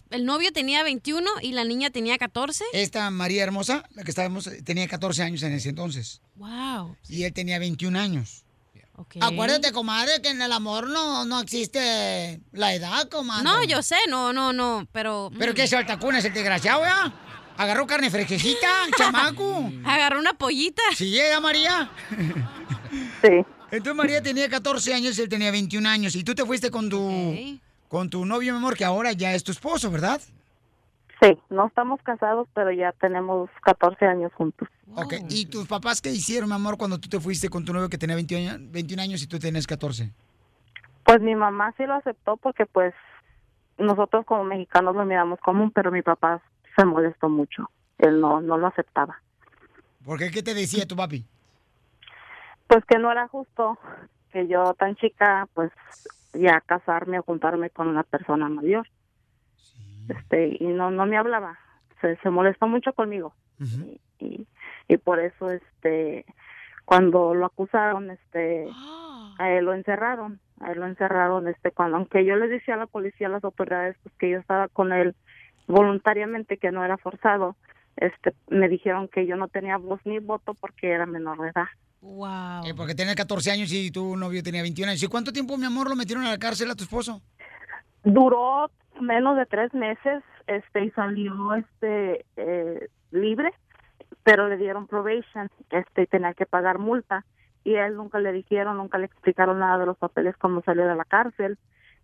el novio tenía 21 y la niña tenía 14. Esta María Hermosa, la que estábamos, tenía 14 años en ese entonces. Wow. Y él tenía 21 años. Acuérdate, comadre, que en el amor no, no existe la edad, comadre. No, yo sé, no, no, no, pero... ¿Pero qué es el tacuna, es el desgraciado, ya? Agarró carne fresquecita, [laughs] chamaco. Agarró una pollita. Sí, llega María. [laughs] Sí. Entonces María tenía 14 años, él tenía 21 años. Y tú te fuiste con tu, con tu novio, mi amor, que ahora ya es tu esposo, ¿verdad? Sí, no estamos casados, pero ya tenemos 14 años juntos. Ok, ¿y tus papás qué hicieron, mi amor, cuando tú te fuiste con tu novio que tenía 21 años, 21 años y tú tenías 14? Pues mi mamá sí lo aceptó porque pues nosotros como mexicanos lo miramos común, pero mi papá se molestó mucho. Él no, no lo aceptaba. ¿Por qué? ¿Qué te decía tu papi? Pues que no era justo que yo tan chica pues ya casarme o juntarme con una persona mayor. Este, y no no me hablaba. Se, se molestó mucho conmigo. y, y por eso este cuando lo acusaron este a él lo encerraron a él lo encerraron este cuando aunque yo les decía a la policía a las autoridades pues que yo estaba con él voluntariamente que no era forzado este me dijeron que yo no tenía voz ni voto porque era menor de edad Wow. Eh, porque tenía 14 años y tu novio tenía 21 años. ¿Y cuánto tiempo, mi amor, lo metieron a la cárcel a tu esposo? duró menos de tres meses este y salió este eh, libre pero le dieron probation este y tenía que pagar multa y a él nunca le dijeron nunca le explicaron nada de los papeles cuando salió de la cárcel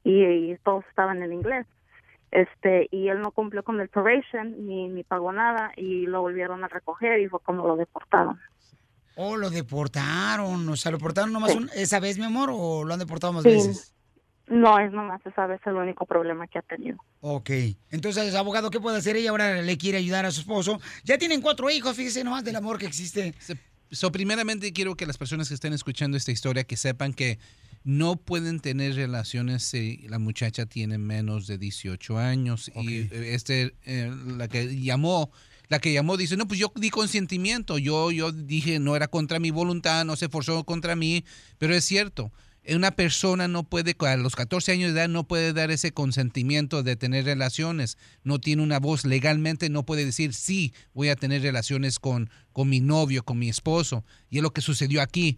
y, y todos estaban en inglés este y él no cumplió con el probation ni ni pagó nada y lo volvieron a recoger y fue como lo deportaron Oh, lo deportaron. O sea, ¿lo deportaron nomás Sí. un- esa vez, mi amor, o lo han deportado más Sí. veces? no es nomás esa vez el único problema que ha tenido Ok. Entonces, abogado, ¿qué puede hacer ella? Ahora le quiere ayudar a su esposo. Ya tienen cuatro hijos, fíjese nomás del amor que existe. So, primeramente quiero que las personas que estén escuchando esta historia que sepan que no pueden tener relaciones si la muchacha tiene menos de 18 años y este eh, la que llamó la que llamó dice no pues yo di consentimiento yo yo dije no era contra mi voluntad no se forzó contra mí pero es cierto una persona no puede, a los 14 años de edad, no puede dar ese consentimiento de tener relaciones. No tiene una voz legalmente, no puede decir, sí, voy a tener relaciones con, con mi novio, con mi esposo. Y es lo que sucedió aquí.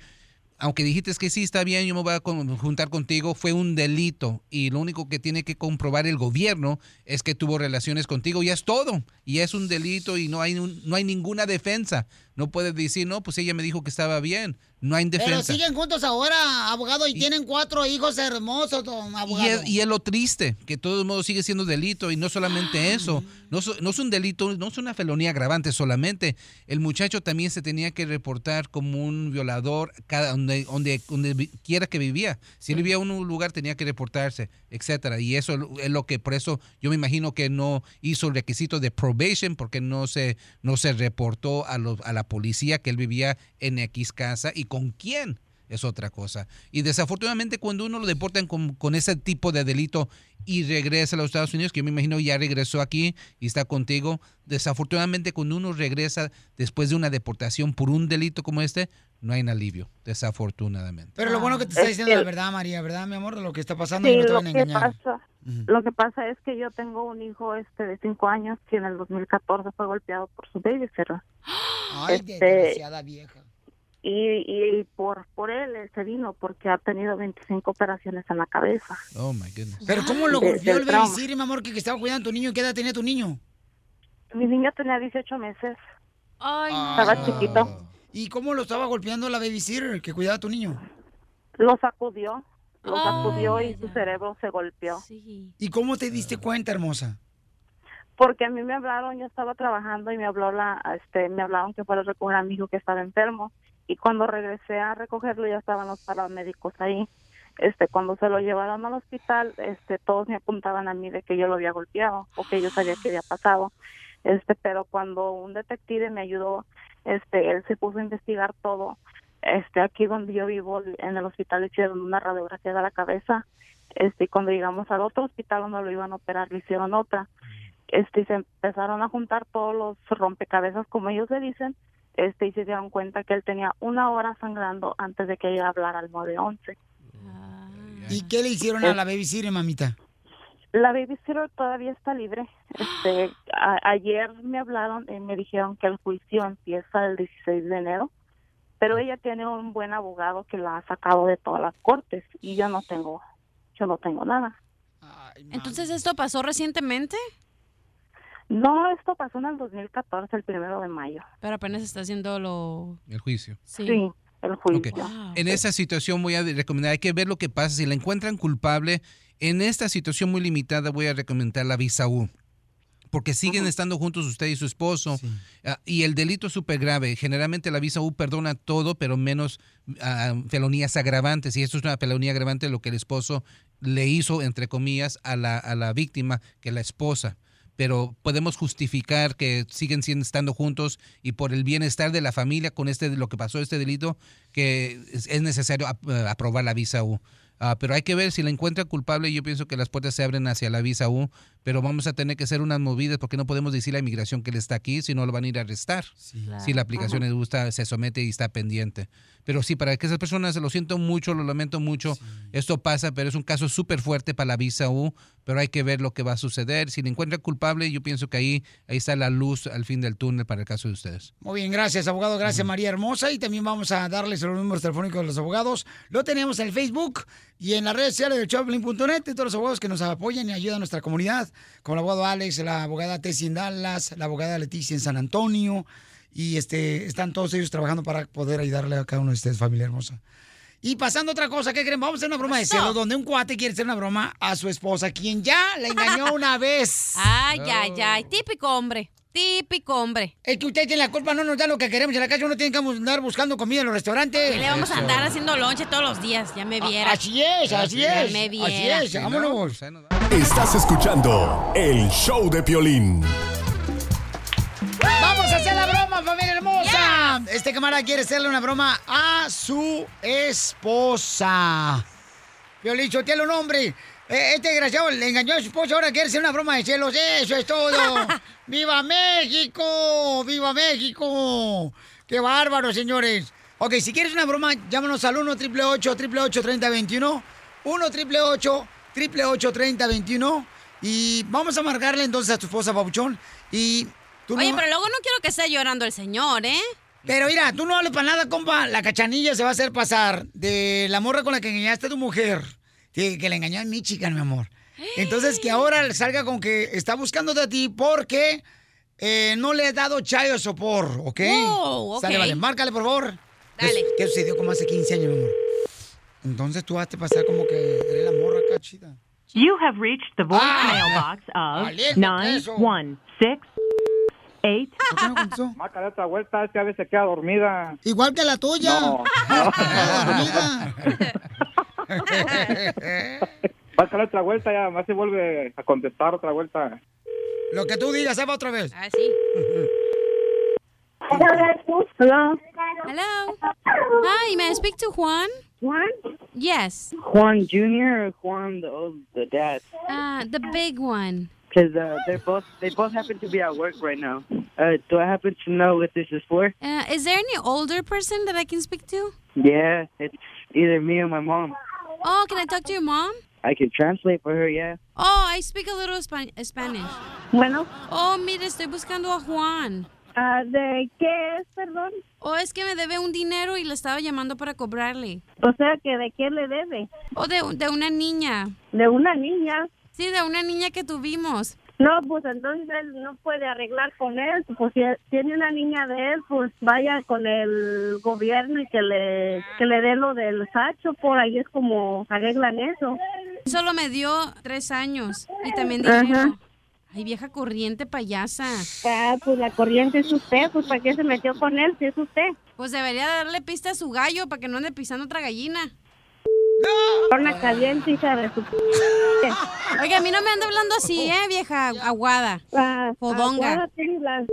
Aunque dijiste que sí está bien, yo me voy a juntar contigo, fue un delito y lo único que tiene que comprobar el gobierno es que tuvo relaciones contigo y es todo. Y es un delito y no hay, no hay ninguna defensa. No puedes decir, no, pues ella me dijo que estaba bien. No hay Pero defensa. siguen juntos ahora, abogado, y, tienen cuatro hijos hermosos, don Y abogado. es, y es lo triste, que de todos modos sigue siendo delito y no solamente eso, no, no es un delito, no es una felonía agravante solamente, el muchacho también se tenía que reportar como un violador cada, donde, donde, donde quiera que vivía. Si él vivía en un lugar tenía que reportarse, etcétera. Y eso es lo que, por eso yo me imagino que no hizo el requisito de probation porque no se, no se reportó a, los- a la policía que él vivía en X casa y con quién es otra cosa. Y desafortunadamente cuando uno lo deportan con, con ese tipo de delito y regresa a los Estados Unidos, que yo me imagino ya regresó aquí y está contigo, desafortunadamente cuando uno regresa después de una deportación por un delito como este, no hay un alivio, desafortunadamente. Pero lo bueno que te está Es diciendo que- la verdad, María, ¿verdad, mi amor? De lo que está pasando y no te van a engañar. pasa, lo que pasa es que yo tengo un hijo este de cinco años que en el 2014 fue golpeado por su babysitter. Ay, Este, desgraciada vieja. Y, y por por él él se vino porque ha tenido 25 operaciones en la cabeza. Oh my goodness. Pero ¿cómo lo golpeó el babysitter, mi amor, que, que estaba cuidando a tu niño? ¿Qué edad tenía tu niño? Mi niño tenía 18 meses. Ay, Estaba chiquito. ¿Y cómo lo estaba golpeando la babysitter que cuidaba a tu niño? Lo sacudió, lo sacudió y su cerebro se golpeó. ¿Y cómo te diste cuenta, hermosa? Porque a mí me hablaron, yo estaba trabajando y me habló la, este, me hablaron que fuera a recoger a mi hijo que estaba enfermo y cuando regresé a recogerlo ya estaban los paramédicos ahí. Este, cuando se lo llevaron al hospital, este, todos me apuntaban a mí de que yo lo había golpeado o que yo sabía que había pasado. Este, pero cuando un detective me ayudó, este, él se puso a investigar todo. Este, aquí donde yo vivo, en el hospital le hicieron una radiografía de la cabeza. Este, y cuando llegamos al otro hospital donde lo iban a operar, le hicieron otra este y se empezaron a juntar todos los rompecabezas como ellos le dicen este y se dieron cuenta que él tenía una hora sangrando antes de que ella hablara al 911 ¿Y qué le hicieron a la babysitter, mamita? la babysitter todavía está libre. Este a- ayer me hablaron y me dijeron que el juicio empieza el 16 de enero pero ella tiene un buen abogado que la ha sacado de todas las cortes y yo no tengo yo no tengo nada. Entonces, ¿esto pasó recientemente? No esto pasó en el 2014 el primero de mayo Pero apenas está haciendo lo... El juicio. Sí. el Ok. En esa situación voy a recomendar, hay que ver lo que pasa. Si la encuentran culpable, en esta situación muy limitada voy a recomendar la visa U. Porque siguen estando juntos usted y su esposo. Ah, y el delito es súper grave. Generalmente la visa U perdona todo, pero menos ah, felonías agravantes. Y esto es una felonía agravante lo que el esposo le hizo, entre comillas, a la, a la víctima, que la esposa pero podemos justificar que siguen siendo estando juntos y por el bienestar de la familia con este lo que pasó este delito que es, es necesario ap- eh, aprobar la visa U. Ah, pero hay que ver si la encuentra culpable. Yo pienso que las puertas se abren hacia la visa U, pero vamos a tener que hacer unas movidas porque no podemos decir a la inmigración que él está aquí, si no lo van a ir a arrestar. Si la aplicación Ajá. le gusta, se somete y está pendiente. Pero sí, para que esas personas, lo siento mucho, lo lamento mucho, esto pasa, pero es un caso súper fuerte para la visa U, pero hay que ver lo que va a suceder. Si le encuentra culpable, yo pienso que ahí, ahí está la luz al fin del túnel para el caso de ustedes. Muy bien, gracias, abogado. Gracias, María Hermosa. Y también vamos a darles los números telefónicos de los abogados. Lo tenemos en el Facebook y en las redes sociales de Choplin.net. Todos los abogados que nos apoyan y ayudan a nuestra comunidad, como el abogado Alex, la abogada Tessie en Dallas, la abogada Leticia en San Antonio. Y este están todos ellos trabajando para poder ayudarle a cada uno de ustedes, familia hermosa. Y pasando a otra cosa, ¿qué creen? Vamos a hacer una broma de celos donde un cuate quiere hacer una broma a su esposa, quien ya la engañó una [laughs] vez. Ay, ay, ay. Típico hombre. Típico hombre. Es que usted tiene la culpa, no nos da lo que queremos en la casa, uno tiene que andar buscando comida en los restaurantes. ¿Qué le vamos a andar haciendo lonche todos los días? Ya me viera. Así es, así Ya es. me Así viera. es, vámonos. Estás escuchando el show de Piolín. Este camarada quiere hacerle una broma a su esposa. Piolín, tiene un hombre. Eh, Este desgraciado le engañó a su esposa, ahora quiere hacer una broma de celos. Eso es todo. [laughs] ¡Viva México! ¡Viva México! ¡Qué bárbaro, señores! Ok, si quieres una broma, llámanos al 1 888 3021 1 888 3021 Y vamos a marcarle entonces a tu esposa, Pabuchón. Y tú Oye, no- pero luego no quiero que esté llorando el señor, ¿eh? Pero mira, tú no hables para nada, compa. La cachanilla se va a hacer pasar de la morra con la que engañaste a tu mujer. Que, que le engañó a Michigan, mi amor. Entonces, que ahora salga con que está buscándote a ti porque eh, no le he dado chayo sopor, ¿ok? Wow, ok. Sale, vale, márcale, por favor. Dale. ¿Qué, sucedió como hace 15 años, mi amor? Entonces tú hazte pasar como que eres la morra acá chida. You have reached the voicemail Ah. box of Alejo, nine eso. one six eight. [laughs] Márcale otra vuelta, es que a veces se queda dormida. Igual que la tuya. No. [laughs] [laughs] Márcale otra vuelta, ya más se vuelve a contestar otra vuelta. Lo que tú digas, Eva, otra vez. Ah, sí. Hello. Hello. Hi, may I speak to Juan? Juan? Yes. Juan Jr. or Juan the old, the dad? Uh, the big one. Because uh, they're both they both happen to be at work right now. Uh, do I happen to know what this is for? Uh, is there any older person that I can speak to? Yeah, it's either me or my mom. Oh, can I talk to your mom? I can translate for her. Yeah. Oh, I speak a little Spa- Spanish. Bueno. Oh, mire, estoy buscando a Juan. Ah, ¿De qué es, perdón? Oh, es que me debe un dinero y le estaba llamando para cobrarle. O sea, que de qué le debe. Oh, de, de una niña. ¿De una niña? Sí, de una niña que tuvimos. No, pues entonces él no puede arreglar con él. Pues si tiene una niña de él, pues vaya con el gobierno y que le, que le dé lo del sacho. Por ahí es como arreglan eso. Solo me dio tres años y también Ajá. dinero. Ay, vieja corriente payasa. Ah, pues la corriente es usted. Pues ¿para qué se metió con él si es usted? Pues debería darle pista a su gallo para que no ande pisando otra gallina. Horna caliente, hija de su... Oiga, a mí no me anda hablando así, ¿eh, vieja aguada? Fodonga. Aguadas tiene las-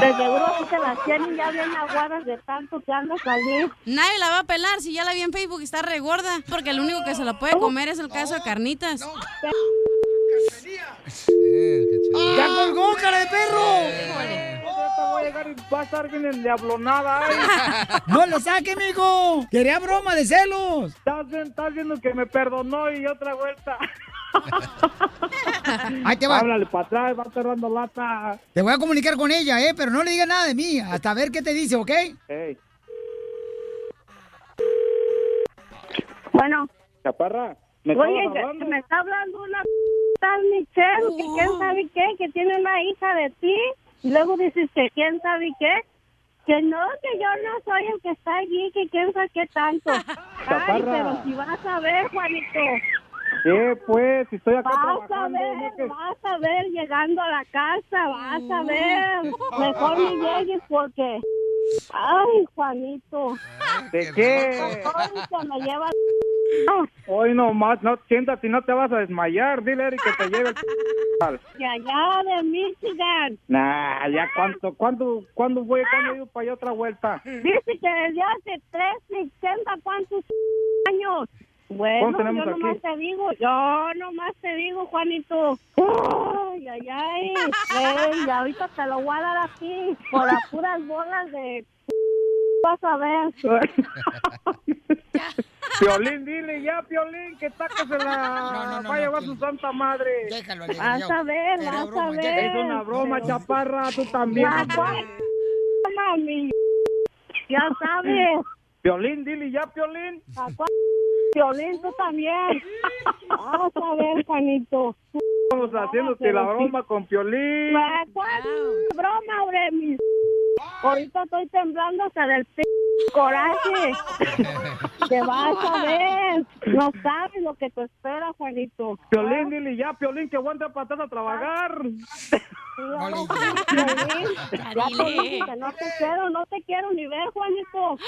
De seguro que se las tienen ya bien aguadas de tanto que anda salir. Nadie la va a pelar si ya la vi en Facebook y está regorda. Porque el único que se la puede comer es el caso de carnitas. ¡Ya colgó, cara de perro! Llegar y va a estar bien endiablonada. ay. [laughs] ¡No lo saque, mijo! Quería broma de celos. Estás, estás viendo que me perdonó y otra vuelta. [laughs] Ahí te va. Háblale para atrás, va dando lata. Te voy a comunicar con ella, ¿eh? Pero no le digas nada de mí, hasta ver qué te dice, ¿ok? Hey, Bueno, chaparra, ¿me oye, hablando? que me está hablando una tal Michelle, que quién sabe qué, que tiene una hija de ti. Y luego dices que quién sabe qué. Que no, que yo no soy el que está allí, que quién sabe qué tanto. [laughs] Ay, pero si vas a ver, Juanito. ¿Qué, pues? Si estoy acá Vas a ver, ¿no que- vas a ver llegando a la casa, vas a ver. [laughs] Mejor ni llegues porque... Ay, Juanito. ¿De qué? Me lleva... Hoy nomás, no, siéntate no te vas a desmayar. Dile Eric que te lleve el... [laughs] De allá de Michigan. Nah, ya cuánto, cuándo, cuándo voy, cuándo ido para allá otra vuelta. Dice que desde hace tres, sesenta, ¿cuántos años? Bueno, ¿Cuántos tenemos yo nomás aquí? te digo, yo nomás te digo, Juanito. Ay, ay, ay. Y ahorita te lo voy a dar aquí, por las puras bolas de... Vas a ver. [laughs] Piolín, dile ya, Piolín, que taca se la va a llevar su santa madre. Déjalo, Vas a ver, vas a ver. Es una broma, chaparra, tú también. Ya, mami. Ya sabes. Piolín, dile ya, Piolín. Violín, tú también. [laughs] Vamos a ver, Juanito. Estamos haciéndote la broma con Piolín. Ah, ¿Cuál broma? Ahorita estoy temblando hasta del p coraje. Te vas a ver. No sabes lo que te espera, Juanito. Piolín, dile ya, Piolín, que aguanta para atrás a trabajar. Piolín, ya te que no te quiero, no te quiero ni ver, Juanito.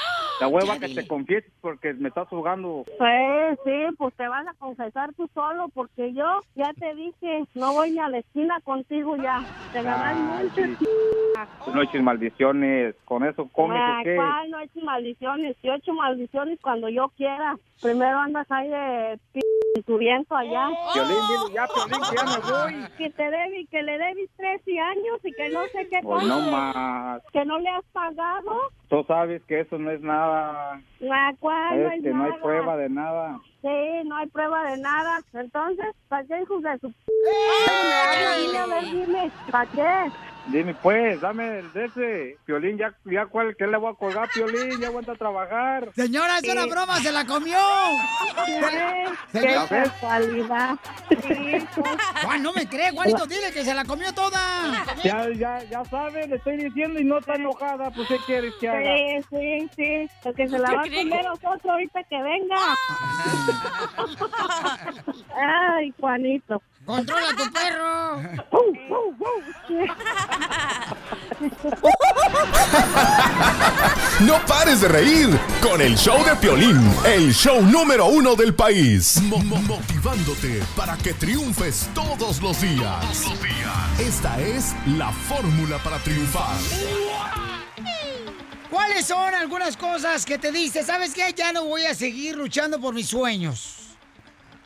La hueva que te confieses porque me estás jugando. Pues sí, pues te vas a confesar tú solo porque yo ya te dije, no voy ni a la esquina contigo ya. Te me vas mucho. No eches maldiciones, con eso comes Ah, maldiciones. Yo he hecho maldiciones cuando yo quiera. Primero andas ahí de viento allá. Piolín, dile ya, Piolín, que ya me voy. Que te debes, que le debes 13 años y que no sé qué Pues no cosa. más. Que no le has pagado. Tú sabes que eso no es nada. Ah, ¿cuál? no Es es que no hay prueba de nada. Sí, no hay prueba de nada. Entonces, ¿para qué hijos de su... ¡Eh! Dime, a ver, dime, ¿para qué? Dime pues, dame el de ese. Piolín, ya, ya cuál, ¿qué le voy a colgar, Piolín? Ya aguanta a trabajar. Señora, es una broma, se la comió. Qué. Sí, pues. Juan, no me cree, Juanito, dile que se la comió toda. Ya, ya, ya sabes, le estoy diciendo y no está enojada, pues ¿qué quieres que haga? Sí, sí, sí. Porque se la va a comer nosotros ahorita que venga. [laughs] Ay, Juanito. ¡Controla tu perro! No pares de reír con el show de Piolín, el show número uno del país. Mo- mo- motivándote para que triunfes todos los días. Esta es la fórmula para triunfar. ¿Cuáles son algunas cosas que te dice, sabes qué? Ya no voy a seguir luchando por mis sueños.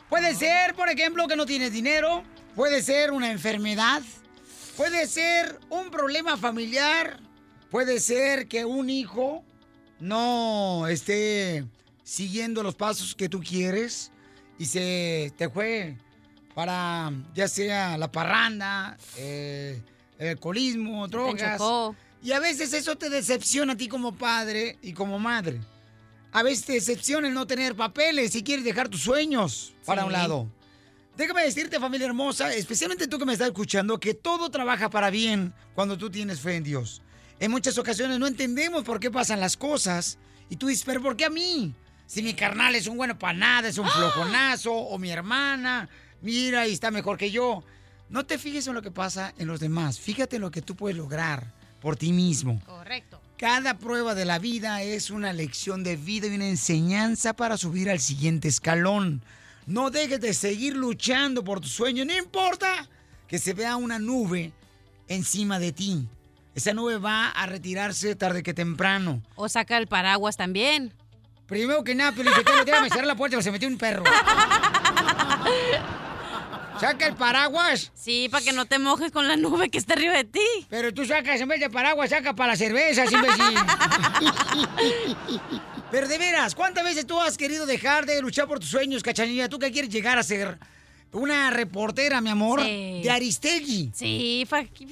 Puede ser, por ejemplo, que no tienes dinero. Puede ser una enfermedad. Puede ser un problema familiar. Puede ser que un hijo no esté siguiendo los pasos que tú quieres y se te fue para ya sea la parranda, eh, el alcoholismo, drogas. chocó. Y a veces eso te decepciona a ti como padre y como madre. A veces te decepciona el no tener papeles y quieres dejar tus sueños para un lado. Déjame decirte, familia hermosa, especialmente tú que me estás escuchando, que todo trabaja para bien cuando tú tienes fe en Dios. En muchas ocasiones no entendemos por qué pasan las cosas y tú dices, pero ¿por qué a mí? Si mi carnal es un bueno para nada, es un flojonazo, o mi hermana, mira y está mejor que yo. No te fijes en lo que pasa en los demás, fíjate en lo que tú puedes lograr por ti mismo. Correcto. Cada prueba de la vida es una lección de vida y una enseñanza para subir al siguiente escalón. No dejes de seguir luchando por tu sueño, no importa que se vea una nube encima de ti. Esa nube va a retirarse tarde que temprano. O saca el paraguas también. Primero que nada, pero te déjame cerrar la puerta, se metió un perro. [laughs] Saca el paraguas. Sí, para que no te mojes con la nube que está arriba de ti. Pero tú sacas en vez de paraguas, saca para las cervezas, imbécil. [laughs] Pero de veras, ¿cuántas veces tú has querido dejar de luchar por tus sueños, cachanilla? ¿Tú qué quieres llegar a ser? Una reportera, mi amor, Sí. de Aristegui. Sí, fíjate. [laughs]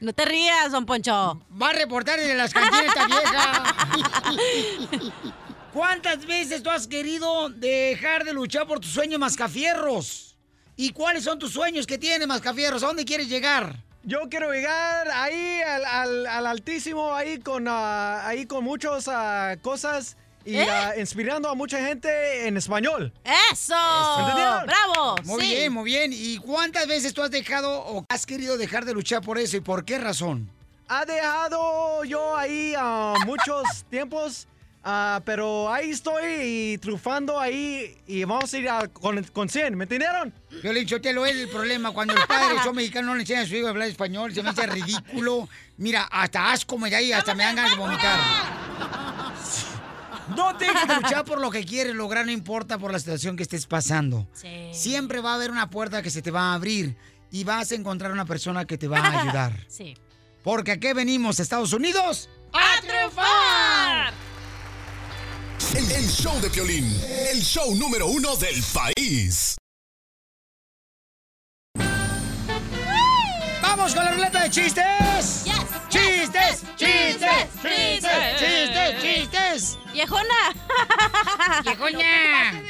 No te rías, don Poncho. Va a reportar de las cantinas esta vieja. [laughs] ¿Cuántas veces tú has querido dejar de luchar por tus sueños mascafierros? ¿Y cuáles son tus sueños que tienes, mascafierros? ¿A dónde quieres llegar? Yo quiero llegar ahí al, al- al altísimo, ahí con, ah, ahí con muchas ah, cosas y ¿Eh? ah, inspirando a mucha gente en español. ¡Eso! ¿Entendieron? ¡Bravo! Muy Sí. bien, muy bien. ¿Y cuántas veces tú has dejado o has querido dejar de luchar por eso y por qué razón? Ha dejado yo ahí ah, muchos tiempos, ah, pero ahí estoy y triunfando ahí y vamos a ir a- con, con 100, ¿me entendieron? Yo le lo es el problema. Cuando los padres son mexicanos no le enseñan a su hijo a hablar español, se me hace ridículo. Mira, hasta asco me da y hasta me dan ganas de vomitar. [laughs] No dejes de luchar por lo que quieres lograr, no importa por la situación que estés pasando. Siempre va a haber una puerta que se te va a abrir y vas a encontrar una persona que te va a [laughs] ayudar. Sí. Porque aquí venimos, Estados Unidos, a triunfar. El, el show de Piolín, el show número uno del país. ¡Vamos con la ruleta de chistes! ¡Chistes! ¡Chistes! ¡Chistes! ¡Chistes! ¡Chistes! ¡Viejona! [laughs] ¡Viejona!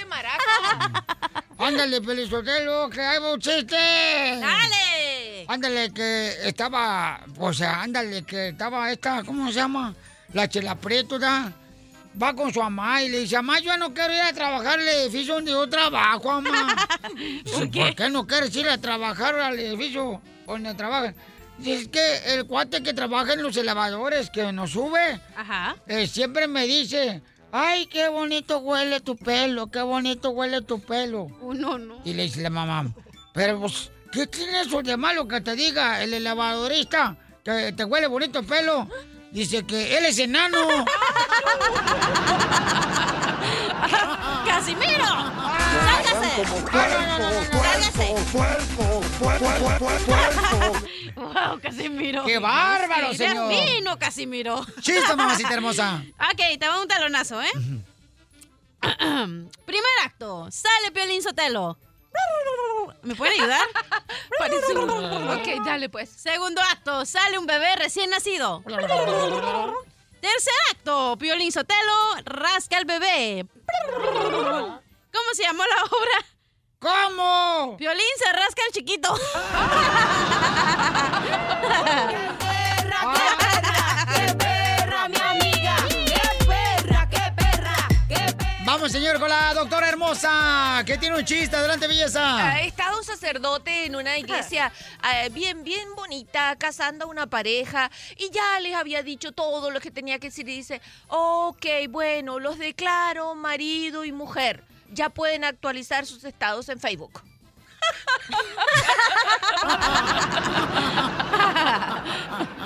[laughs] Ándale, Pelizotelo, que hay un chiste. ¡Dale! Ándale, que estaba, pues ándale, que estaba esta, ¿cómo se llama? La Chela Prieto, ¿da? Va con su mamá y le dice, mamá, yo no quiero ir a trabajar al edificio donde yo trabajo, mamá. [laughs] ¿Por qué? no quieres ir a trabajar al edificio donde trabajas? Dice, es que el cuate que trabaja en los elevadores, que nos sube, Ajá. eh, siempre me dice, ay, qué bonito huele tu pelo, qué bonito huele tu pelo. Oh, no, no. Y le dice la mamá, pero pues, ¿qué tiene eso de malo que te diga el elevadorista que te huele bonito el pelo? Dice que él es enano. [laughs] ¡Casimiro! ¡Sálgase! ¡Wow, Casimiro! ¡Qué bárbaro, Sí, señor! ¡Divino, Casimiro! Chiste, [laughs] mamacita hermosa. Ok, te va un talonazo, ¿eh? [clears throat] Primer acto. Sale Piolín Sotelo. ¿Me pueden ayudar? [laughs] Parece un- Ok, dale pues. Segundo acto. Sale un bebé recién nacido. Tercer acto. Piolín Sotelo rasca al bebé. ¿Cómo se llamó la obra? ¿Cómo? Piolín se rasca al chiquito. [laughs] [laughs] Vamos, señor, con la doctora hermosa, que tiene un chiste. Adelante, belleza. Ah, Estaba un sacerdote en una iglesia ah, bien, bien bonita, casando a una pareja, y ya les había dicho todo lo que tenía que decir. Y dice, ok, bueno, los declaro marido y mujer. Ya pueden actualizar sus estados en Facebook. [laughs]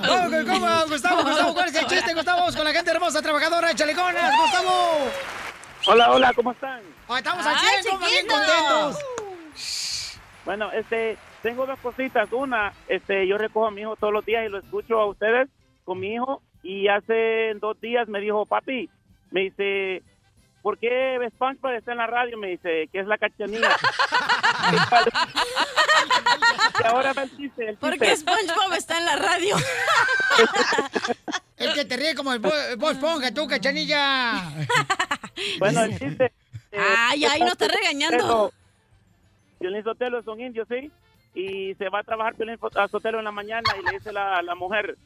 ¿Cómo, cómo, Gustavo, Gustavo, ¿cuál es el chiste, Gustavo? Vamos con la gente hermosa, trabajadora, échale ganas, Gustavo. Hola, hola, ¿cómo están? Ah, estamos al ¡Ay, 100, compa, bien chiquito! contentos. Bueno, este, tengo dos cositas. Una, este, yo recojo a mi hijo todos los días y lo escucho a ustedes con mi hijo. Y hace dos días me dijo, papi, me dice, ¿por qué SpongeBob está en la radio? Me dice, que es la cachanilla. [laughs] y ahora va el chiste, el ¿Por qué SpongeBob está en la radio? El que te ríe como el Bob Esponja, tú, cachanilla. Bueno, el chiste. eh, Ay, ay, no está regañando. Piolín Sotelo es un indio, ¿sí? Y se va a trabajar Piolín Fo- Sotelo en la mañana y le dice la, la mujer,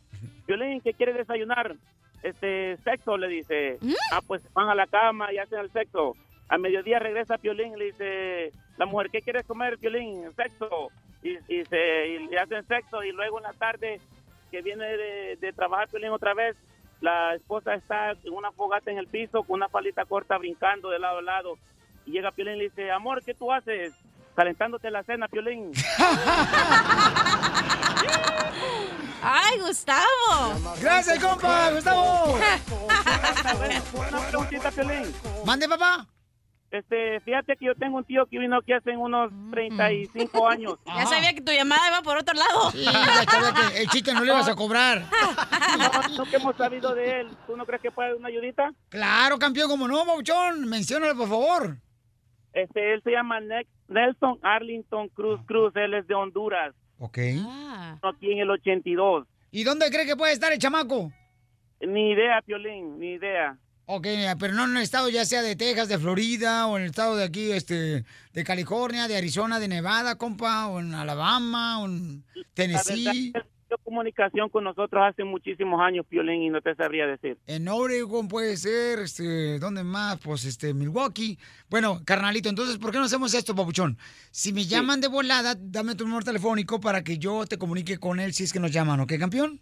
Piolín, ¿qué quiere desayunar? Este, sexo, le dice. Ah, pues van a la cama y hacen el sexo. A mediodía regresa Piolín y le dice, la mujer, ¿qué quieres comer, Piolín? Sexo. Y, y, se, y le hacen sexo y luego en la tarde que viene de, de trabajar Piolín otra vez, la esposa está en una fogata en el piso con una palita corta brincando de lado a lado. Y llega Piolín y le dice, amor, ¿qué tú haces? Calentándote la cena, Piolín. [laughs] ¡Ay, Gustavo! Gracias, compa, Gustavo. Una preguntita, Piolín. Mande, papá. Este, fíjate que yo tengo un tío que vino aquí hace unos 35 años. [laughs] Ya sabía que tu llamada iba por otro lado. Sí, ya sabía que el chiste no le ibas a cobrar. No, no que hemos sabido de él. ¿Tú no crees que puede dar una ayudita? Claro, campeón, como no, Mauchón. Menciónalo, por favor. Este, él se llama Ne- Nelson Arlington Cruz Cruz. Él es de Honduras. Ok. Aquí en el 82. ¿Y dónde cree que puede estar el chamaco? Ni idea, Piolín, ni idea. Ok, pero no en el estado ya sea de Texas, de Florida, o en el estado de aquí, este, de California, de Arizona, de Nevada, compa, o en Alabama, o en La Tennessee. verdad, comunicación con nosotros hace muchísimos años, Piolín, y no te sabría decir. En Oregon puede ser, este, ¿dónde más? Pues, este, Milwaukee. Bueno, carnalito, entonces, ¿por qué no hacemos esto, papuchón? Si me llaman de volada, dame tu número telefónico para que yo te comunique con él si es que nos llaman, ¿ok, campeón?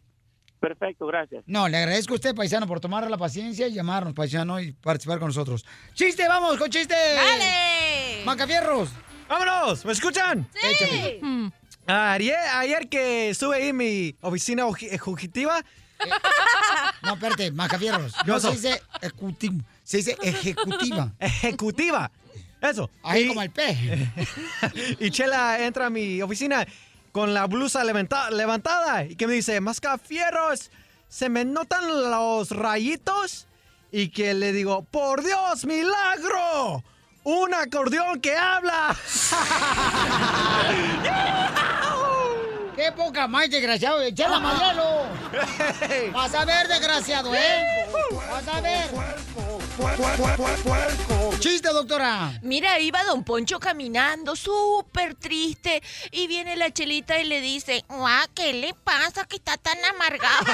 Perfecto, gracias. No, le agradezco a usted, paisano, por tomar la paciencia y llamarnos, paisano, y participar con nosotros. ¡Chiste, vamos, con chiste! ¡Dale! ¡Macafierros! ¡Vámonos! ¿Me escuchan? Échame. Ayer, ayer que estuve ahí mi oficina ejecutiva. [laughs] No, espérate, Macafierros. ¿Qué No se dice se dice ejecutiva. Ejecutiva. Eso. Ahí Y- como el pez. [laughs] y Chela entra a mi oficina con la blusa levanta- levantada y que me dice, Mascafierros, se me notan los rayitos y que le digo, por Dios, milagro, un acordeón que habla. [laughs] ¡Qué poca más, desgraciado! ¡Echala madrero! [laughs] Vas a ver, desgraciado, ¿eh? Vas a ver. ¡Chiste, doctora! Mira, iba don Poncho caminando súper triste y viene la chelita y le dice, ¡guau! ¿Qué le pasa que está tan amargado?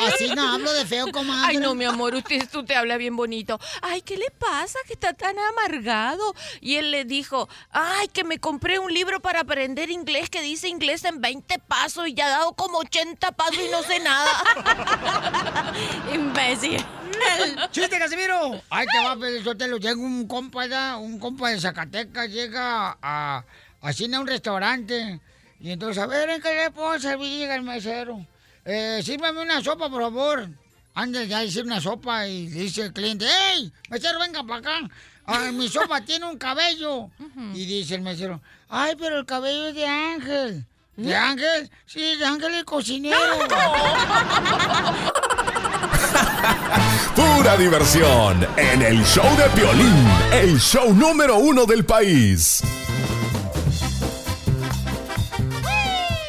[laughs] Así no hablo de feo, comadre. Ay, no, mi amor, usted, tú te habla bien bonito. Ay, ¿qué le pasa que está tan amargado? Y él le dijo, ay, que me compré un libro para aprender inglés que dice inglés en 20 pasos y ya ha dado como 80 pasos y no sé nada. [laughs] Imbécil. ¡Chiste, Casimiro! Ay, te va Sotelo. Llega un compa, ya, un compa de Zacatecas, llega a, a cine a un restaurante. Y entonces, a ver, ¿en qué le puedo servir? Llega el mesero. Eh, sírvame una sopa, por favor. Anda ya decir una sopa y le dice el cliente, ¡Ey, mesero, venga para acá! Ah, mi sopa [laughs] tiene un cabello. Y dice el mesero, ¡ay, pero el cabello es de Ángel! ¿De Ángel? Sí, de Ángel el cocinero. [laughs] Pura diversión en el show de Piolín, el show número uno del país.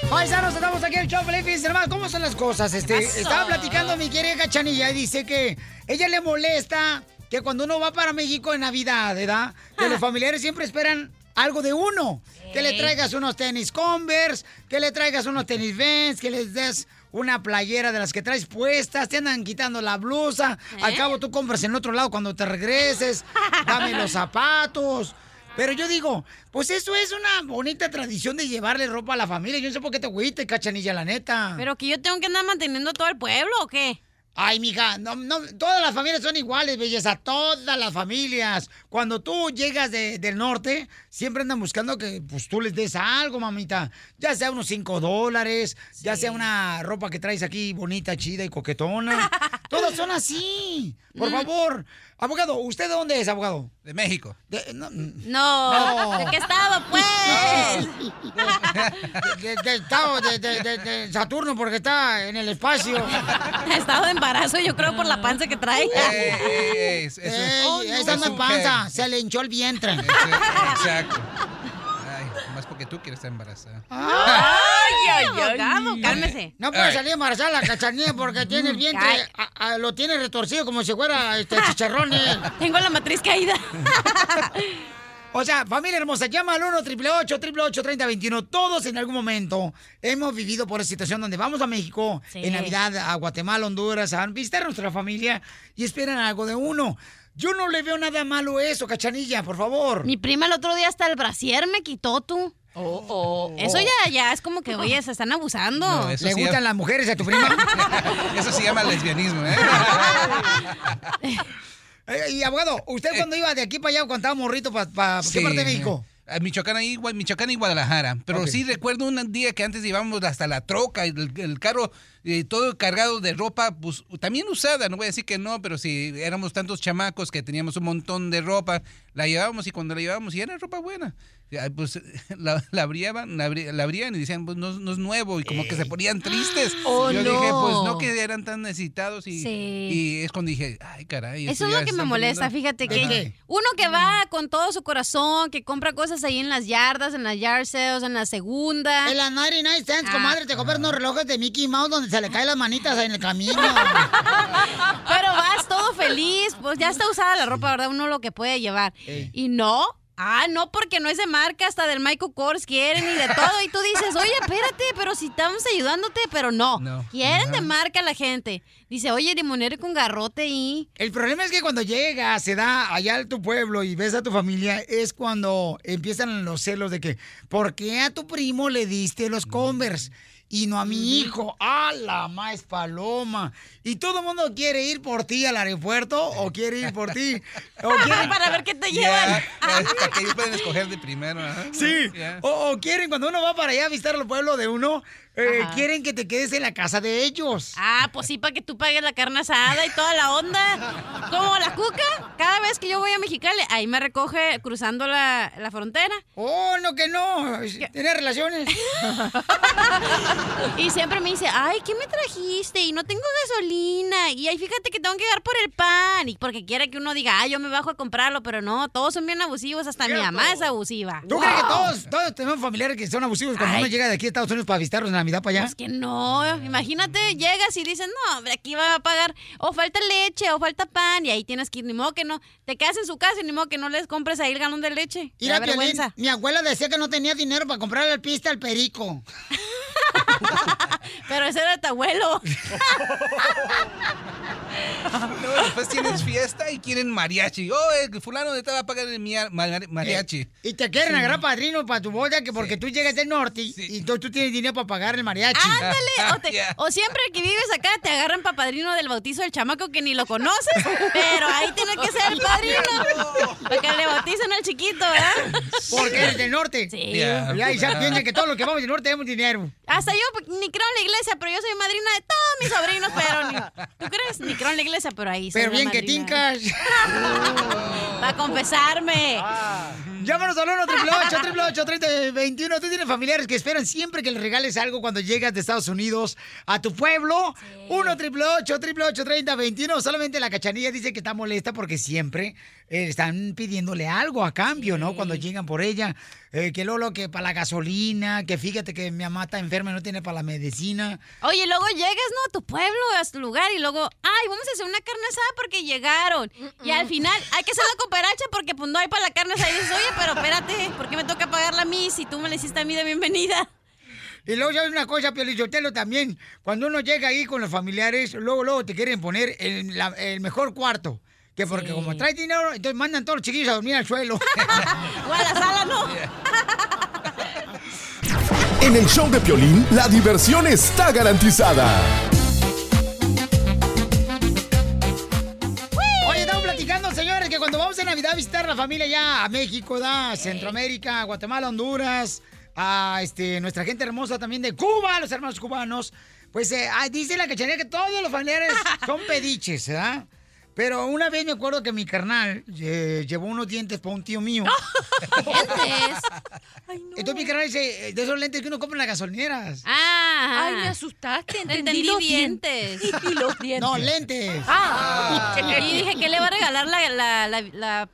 Paisanos, estamos aquí en el show, nomás, ¿cómo son las cosas? Este, estaba platicando mi querida Cachanilla y dice que ella le molesta que cuando uno va para México en Navidad, ¿verdad? Que los familiares siempre esperan algo de uno. Que le traigas unos tenis Converse, que le traigas unos tenis Vans, que les des una playera de las que traes puestas, te andan quitando la blusa. Al ¿Eh? cabo tú compras en otro lado cuando te regreses, dame los zapatos. Pero yo digo, pues eso es una bonita tradición de llevarle ropa a la familia. Yo no sé por qué te agüite, cachanilla, la neta. ¿Pero que yo tengo que andar manteniendo todo el pueblo o qué? Ay, mija, no, no, todas las familias son iguales, belleza, todas las familias. Cuando tú llegas de- del norte, siempre andan buscando que pues tú les des algo, mamita. Ya sea unos 5 dólares, ya sea una ropa que traes aquí bonita, chida y coquetona. [laughs] Todos son así. Por favor. Abogado, ¿usted de dónde es, abogado? De México. De- no, No. No. ¿De qué estado, pues? [laughs] de, de estado de, Saturno porque está en el espacio. [laughs] Estado de embarazo, yo creo, por la panza que trae. Ey, eso- esa no es panza, se le hinchó el vientre. Exacto. Tú quieres estar embarazada. Ay, ay, abogado, cálmese. No puede salir embarazada la cachanilla porque [laughs] tiene el vientre, Ay. a- a- lo tiene retorcido como si fuera este, [laughs] chicharrones. Tengo la matriz caída. [laughs] O sea, familia hermosa, llama al 1 888 3021 Todos en algún momento hemos vivido por esa situación donde vamos a México Sí. en Navidad, a Guatemala, Honduras, a visitar a nuestra familia y esperan algo de uno. Yo no le veo nada malo eso, cachanilla, por favor. Mi prima el otro día hasta el brasier me quitó tú. Eso ya, ya es como que, oye, se están abusando. No, ¿Le sí gustan ya- las mujeres a tu prima? [laughs] Eso se llama lesbianismo, ¿eh? [laughs] Eh, y abogado, ¿usted cuando iba de aquí para allá cuando estaba morrito, para qué Sí. parte de México? A Michoacán, ahí, Michoacán y Guadalajara. Pero sí recuerdo un día que antes llevábamos hasta la troca, el, el carro eh, todo cargado de ropa, pues también usada, no voy a decir que no, pero sí éramos tantos chamacos que teníamos un montón de ropa, la llevábamos y cuando la llevábamos y era ropa buena. Pues [laughs] la, la abriaban, la, abrían y decían, pues no, no es nuevo, y como que se ponían tristes. [gasps] Oh, Yo no. dije, pues no que eran tan necesitados, y, Sí. y es cuando dije, ay caray. Eso es lo que me molesta, poniendo". fíjate que Ajá. uno que va con todo su corazón, que compra cosas ahí en las yardas, en las yard sales, en la segunda. En la 99 cents, comadre, te compras unos relojes de Mickey Mouse donde se le caen las manitas en el camino. [laughs] Pero vas todo feliz, pues ya está usada la ropa, ¿verdad? Uno lo que puede llevar. Y no, ah, no, porque no es de marca, hasta del Michael Kors quieren y de todo. Y tú dices, oye, espérate, pero si estamos ayudándote, pero no. No. Quieren de marca la gente. Dice, oye, limonero con garrote y... El problema es que cuando llegas, se da allá a tu pueblo y ves a tu familia, es cuando empiezan los celos de que, ¿por qué a tu primo le diste los Converse? Y no a mi hijo, ¡a la más paloma! Y todo el mundo quiere ir por ti al aeropuerto o quiere ir por ti. [laughs] O quieren... Para ver qué te llevan. [laughs] hasta que ellos pueden escoger de primero. Sí, o, o quieren, cuando uno va para allá a visitar el pueblo de uno, eh, quieren que te quedes en la casa de ellos. Ah, pues sí, para que tú pagues la carne asada y toda la onda. Como la cuca, cada vez que yo voy a Mexicali, ahí me recoge cruzando la, la frontera. Oh, no, que no. Tiene relaciones. [laughs] Y siempre me dice, ay, ¿qué me trajiste? Y no tengo gasolina. Y ay, fíjate que tengo que llegar por el pan. Y porque quiere que uno diga, ay, yo me bajo a comprarlo. Pero no, todos son bien abusivos. Hasta mi mamá es abusiva. ¿Tú crees que todos, todos tenemos familiares que son abusivos cuando Ay. uno llega de aquí a Estados Unidos para visitarlos en Navidad para allá? Es que no, imagínate, llegas y dicen, no, hombre, aquí va a pagar, o falta leche, o falta pan, y ahí tienes que ir, ni modo que no, te quedas en su casa y ni modo que no les compres ahí el galón de leche. Mira, vergüenza. mi abuela decía que no tenía dinero para comprarle el pista al perico. [laughs] Pero ese era tu abuelo. [laughs] No, después tienes fiesta y quieren mariachi. Oh, el fulano de te va a pagar el mariachi. Y te quieren Sí. agarrar padrino para tu boda que porque tú llegas del norte y, y tú, tú tienes dinero para pagar el mariachi. Ándale, o, te- o siempre que vives acá te agarran para padrino del bautizo del chamaco que ni lo conoces, pero ahí tiene que ser el padrino. Para que le bauticen al chiquito, ¿verdad? Porque eres del norte. Sí. Ya, ya, y ya piensa que todos los que vamos del norte tenemos dinero. Hasta yo pues, ni creo en la iglesia, pero yo soy madrina de todos mis sobrinos, pero ni, ¿tú crees? Ni creo en la iglesia, pero ahí soy Pero la bien que tincas. [laughs] Para confesarme. Llámanos al 1 888 3021 Tú tienes familiares que esperan siempre que les regales algo cuando llegas de Estados Unidos a tu pueblo. 1 888 3021 Solamente la cachanilla dice que está molesta porque siempre eh, están pidiéndole algo a cambio, ¿no? Cuando llegan por ella. Eh, que Lolo, que para la gasolina, que fíjate que mi mamá está enferma y no tiene para la medicina. Oye, luego llegas, ¿no? A tu pueblo, a tu lugar y luego, ay, vamos a hacer una carne asada porque llegaron. Y al final hay que hacer la cooperacha porque pues no hay para la carne asada. Y dices, oye, pero espérate, ¿por qué me toca pagarla a mí si tú me la hiciste a mí de bienvenida? Y luego ya una cosa, Piolichotelo, también, cuando uno llega ahí con los familiares, luego, luego te quieren poner el, la- el mejor cuarto. Que porque como trae dinero, entonces mandan todos los chiquillos a dormir al suelo. [laughs] o a la sala, ¿no? [laughs] En el show de Piolín, la diversión está garantizada. Oye, estamos platicando, señores, que cuando vamos en Navidad a visitar la familia ya a México, da, Centroamérica, Guatemala, Honduras, a este, nuestra gente hermosa también de Cuba, los hermanos cubanos, pues eh, ah, dice la cachanilla que todos los familiares [laughs] son pediches, ¿verdad? Pero una vez me acuerdo que mi carnal eh, llevó unos dientes para un tío mío. [laughs] ¿Dientes? Entonces mi carnal dice, eh, de esos lentes que uno compra en las gasolineras. Ah. Ay, me asustaste. Entendí, Entendí los dientes. dientes. [laughs] Y los dientes. No, lentes. Ah. Y dije que le va a regalar la, la, la, la-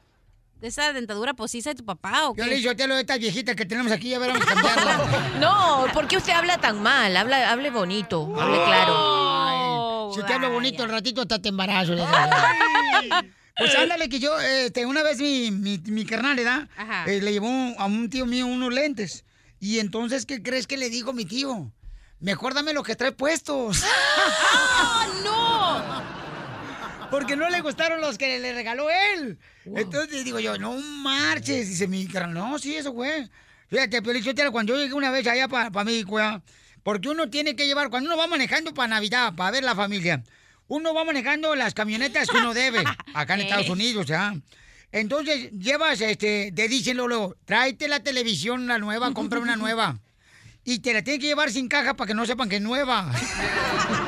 esa dentadura postiza de tu papá o qué. Yo le dije, yo de estas viejitas que tenemos aquí, ya veremos cambiarla. [laughs] No, ¿por qué usted habla tan mal? Habla, hable bonito, hable claro. Ay, si te hablo bonito, el ratito hasta te embarazo. Pues ándale que yo, este, una vez mi, mi, mi carnal, ¿verdad? Ajá. Eh, le llevó a un tío mío unos lentes. Y entonces, ¿qué crees que le dijo mi tío? Mejor dame lo que trae puestos. ¡Ah, no! Porque no le gustaron los que le regaló él. Entonces digo yo, no marches. Dice mi carnal, no, sí, eso fue. Fíjate, Pelichotero, cuando yo llegué una vez allá para México, ¿ya? porque uno tiene que llevar, cuando uno va manejando para Navidad, para ver la familia, uno va manejando las camionetas que uno debe, [laughs] acá en. Estados Unidos, ¿ya? Entonces llevas, este, te dicen luego, tráete la televisión, la nueva, compra una nueva. Y te la tienes que llevar sin caja para que no sepan que es nueva. [laughs]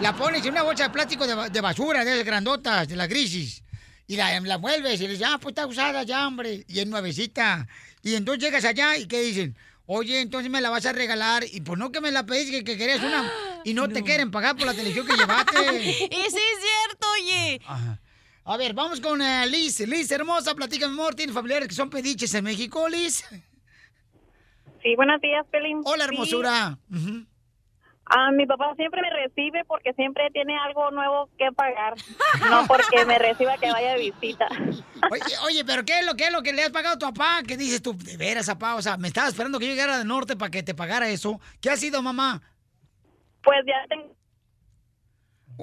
La pones en una bolsa de plástico de, ba- de basura, de esas grandotas, de la crisis. Y la, la vuelves y le dices, ah, pues está usada ya, hombre. Y es nuevecita. Y entonces llegas allá y ¿qué dicen? Oye, entonces me la vas a regalar. Y pues no que me la pedís, que, que querías una. Y no, te quieren pagar por la televisión que llevaste. [laughs] Y sí es cierto, oye. Ajá. A ver, vamos con eh, Liz. Liz, hermosa, platícame, amor. ¿Tienes familiares que son pediches en México, Liz? Sí, buenos días, Pelín. Hola, Sí. hermosura. Ah, mi papá siempre me recibe porque siempre tiene algo nuevo que pagar. [laughs] No porque me reciba que vaya de visita. Oye, oye, pero ¿qué es lo que es lo que le has pagado a tu papá? ¿Qué dices tú? De veras, papá. O sea, me estaba esperando que yo llegara del norte para que te pagara eso. ¿Qué ha sido, mamá? Pues ya tengo.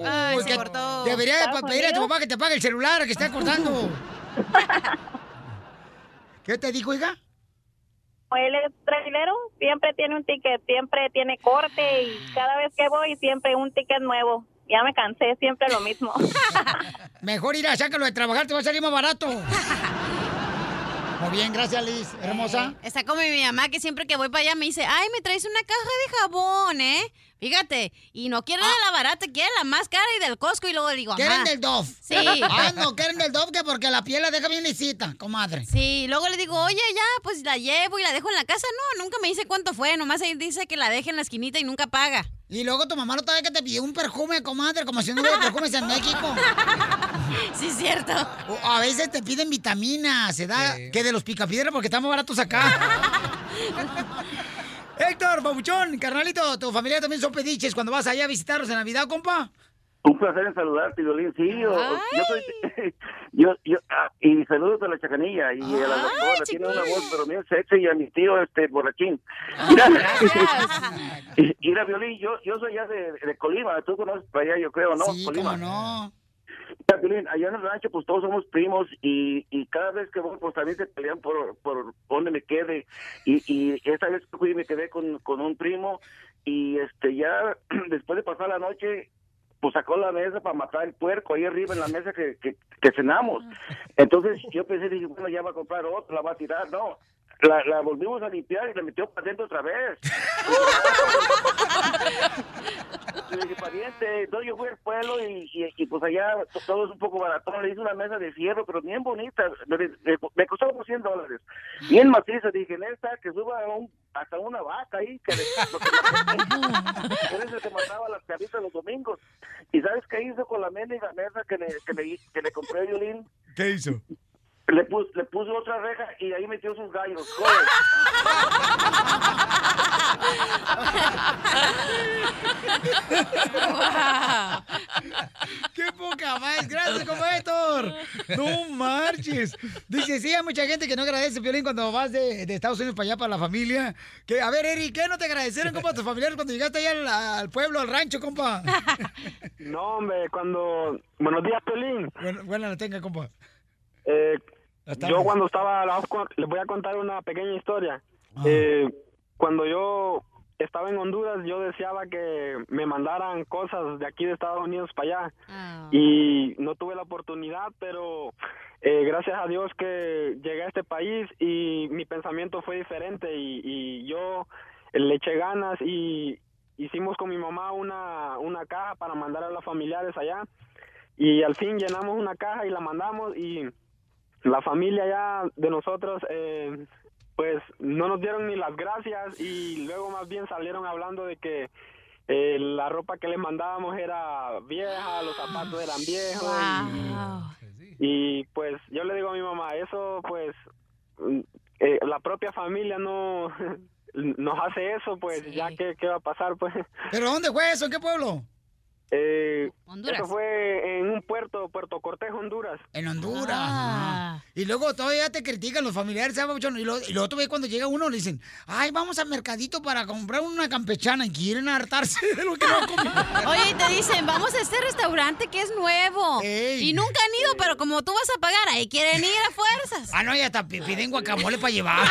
Ay, Uy, se cortó. Debería de ¿Estados pa- pedirle a tu papá que te pague el celular que está cortando. [laughs] ¿Qué te dijo, hija? Él es trailero, siempre tiene un ticket, siempre tiene corte y cada vez que voy siempre un ticket nuevo. Ya me cansé, siempre lo mismo. [laughs] [laughs] Mejor ir a sácalo de trabajar, te va a salir más barato. Muy bien, gracias, Liz. Hermosa. Está como mi mamá que siempre que voy para allá me dice, ay, me traes una caja de jabón, ¿eh? Fíjate, y no quiere de la barata, quiere la más cara y del Costco y luego le digo, ¿Quieren "Ajá". del Dove? Sí. [laughs] Ah, no, quieren del Dove que porque la piel la deja bien lisita, comadre. Sí, luego le digo, oye, ya, pues la llevo y la dejo en la casa. No, nunca me dice cuánto fue, nomás ahí dice que la deje en la esquinita y nunca paga. Y luego tu mamá no sabe que te pidió un perfume, comadre, como si no hubiera perfumes en México. [laughs] Sí, es cierto. O a veces te piden vitaminas, se da que de los picapiedra porque están más baratos acá. [laughs] Héctor, babuchón, carnalito, tu familia también son pediches cuando vas allá a visitarlos en Navidad, compa. Un placer en saludarte, Violín. Sí, yo, yo soy. [laughs] Yo, yo, ah, y saludos a la chacanilla y a la doctora. Tiene una voz, pero bien sexy. Y a mi tío, este, borrachín. Mira, [laughs] y- Mira, Violín, yo, yo soy ya de, de Colima. Tú conoces para allá, yo creo, ¿no? Sí, Colima. cómo no. Piolín, allá en el rancho, pues todos somos primos y, y cada vez que voy, pues también se pelean por, por dónde me quede. Y, y esta vez fui me quedé con, con un primo y este ya [clears throat] después de pasar la noche, pues sacó la mesa para matar el puerco ahí arriba en la mesa que, que, que cenamos. Entonces yo pensé, dije, bueno, ya va a comprar otro, la va a tirar. No, la, la volvimos a limpiar y la metió para adentro otra vez. [laughs] Y le dije, pariente, entonces yo fui al pueblo y, y, y, pues allá to- todo es un poco barato. Le hice una mesa de fierro, pero bien bonita. Me, me- me costó como 100 dólares. Bien maciza. Dije, esta que suba un- hasta una vaca ahí, que le, que me- Él es el que mataba las carritas los domingos. ¿Y sabes qué hizo con la mendiga mesa que le, que le, que le compré a Violín? ¿Qué hizo? Le, pus, le puso otra reja y ahí metió sus gallos. ¡Qué poca más! ¡Gracias, compa Héctor! ¡No marches! Dice, sí, hay mucha gente que no agradece, Piolín, cuando vas de, de Estados Unidos para allá, para la familia. Que, a ver, Eric, ¿qué no te agradecieron, compa, tus familiares cuando llegaste allá al, al pueblo, al rancho, compa? No, hombre, cuando... Buenos días, Pelín. Bueno, buena la tenga, compa. Eh. Yo cuando estaba... la- Les voy a contar una pequeña historia. Ah. Eh, cuando yo estaba en Honduras, yo deseaba que me mandaran cosas de aquí de Estados Unidos para allá. Y no tuve la oportunidad, pero eh, gracias a Dios que llegué a este país y mi pensamiento fue diferente y, y yo le eché ganas y hicimos con mi mamá una, una caja para mandar a los familiares allá y al fin llenamos una caja y la mandamos y la familia ya de nosotros eh, pues no nos dieron ni las gracias y luego más bien salieron hablando de que eh, la ropa que les mandábamos era vieja, los zapatos eran viejos y, y, pues yo le digo a mi mamá, eso pues mm, eh, la propia familia no [laughs] nos hace eso, pues ya que qué va a pasar pues. ¿Pero dónde fue eso? ¿En qué pueblo? Eh, Honduras. Eso fue en un puerto, Puerto Cortés, Honduras. En Honduras. ajá. Y luego todavía te critican los familiares, ¿sabes? Y luego, y luego tú ves cuando llega uno, le dicen, ay, vamos al mercadito para comprar una campechana y quieren hartarse de lo que no. [laughs] Oye, y te dicen, vamos a este restaurante que es nuevo. Y nunca han ido, pero como tú vas a pagar, ahí quieren ir a fuerzas. Ah, no, y hasta pi- piden guacamole para llevar. [laughs]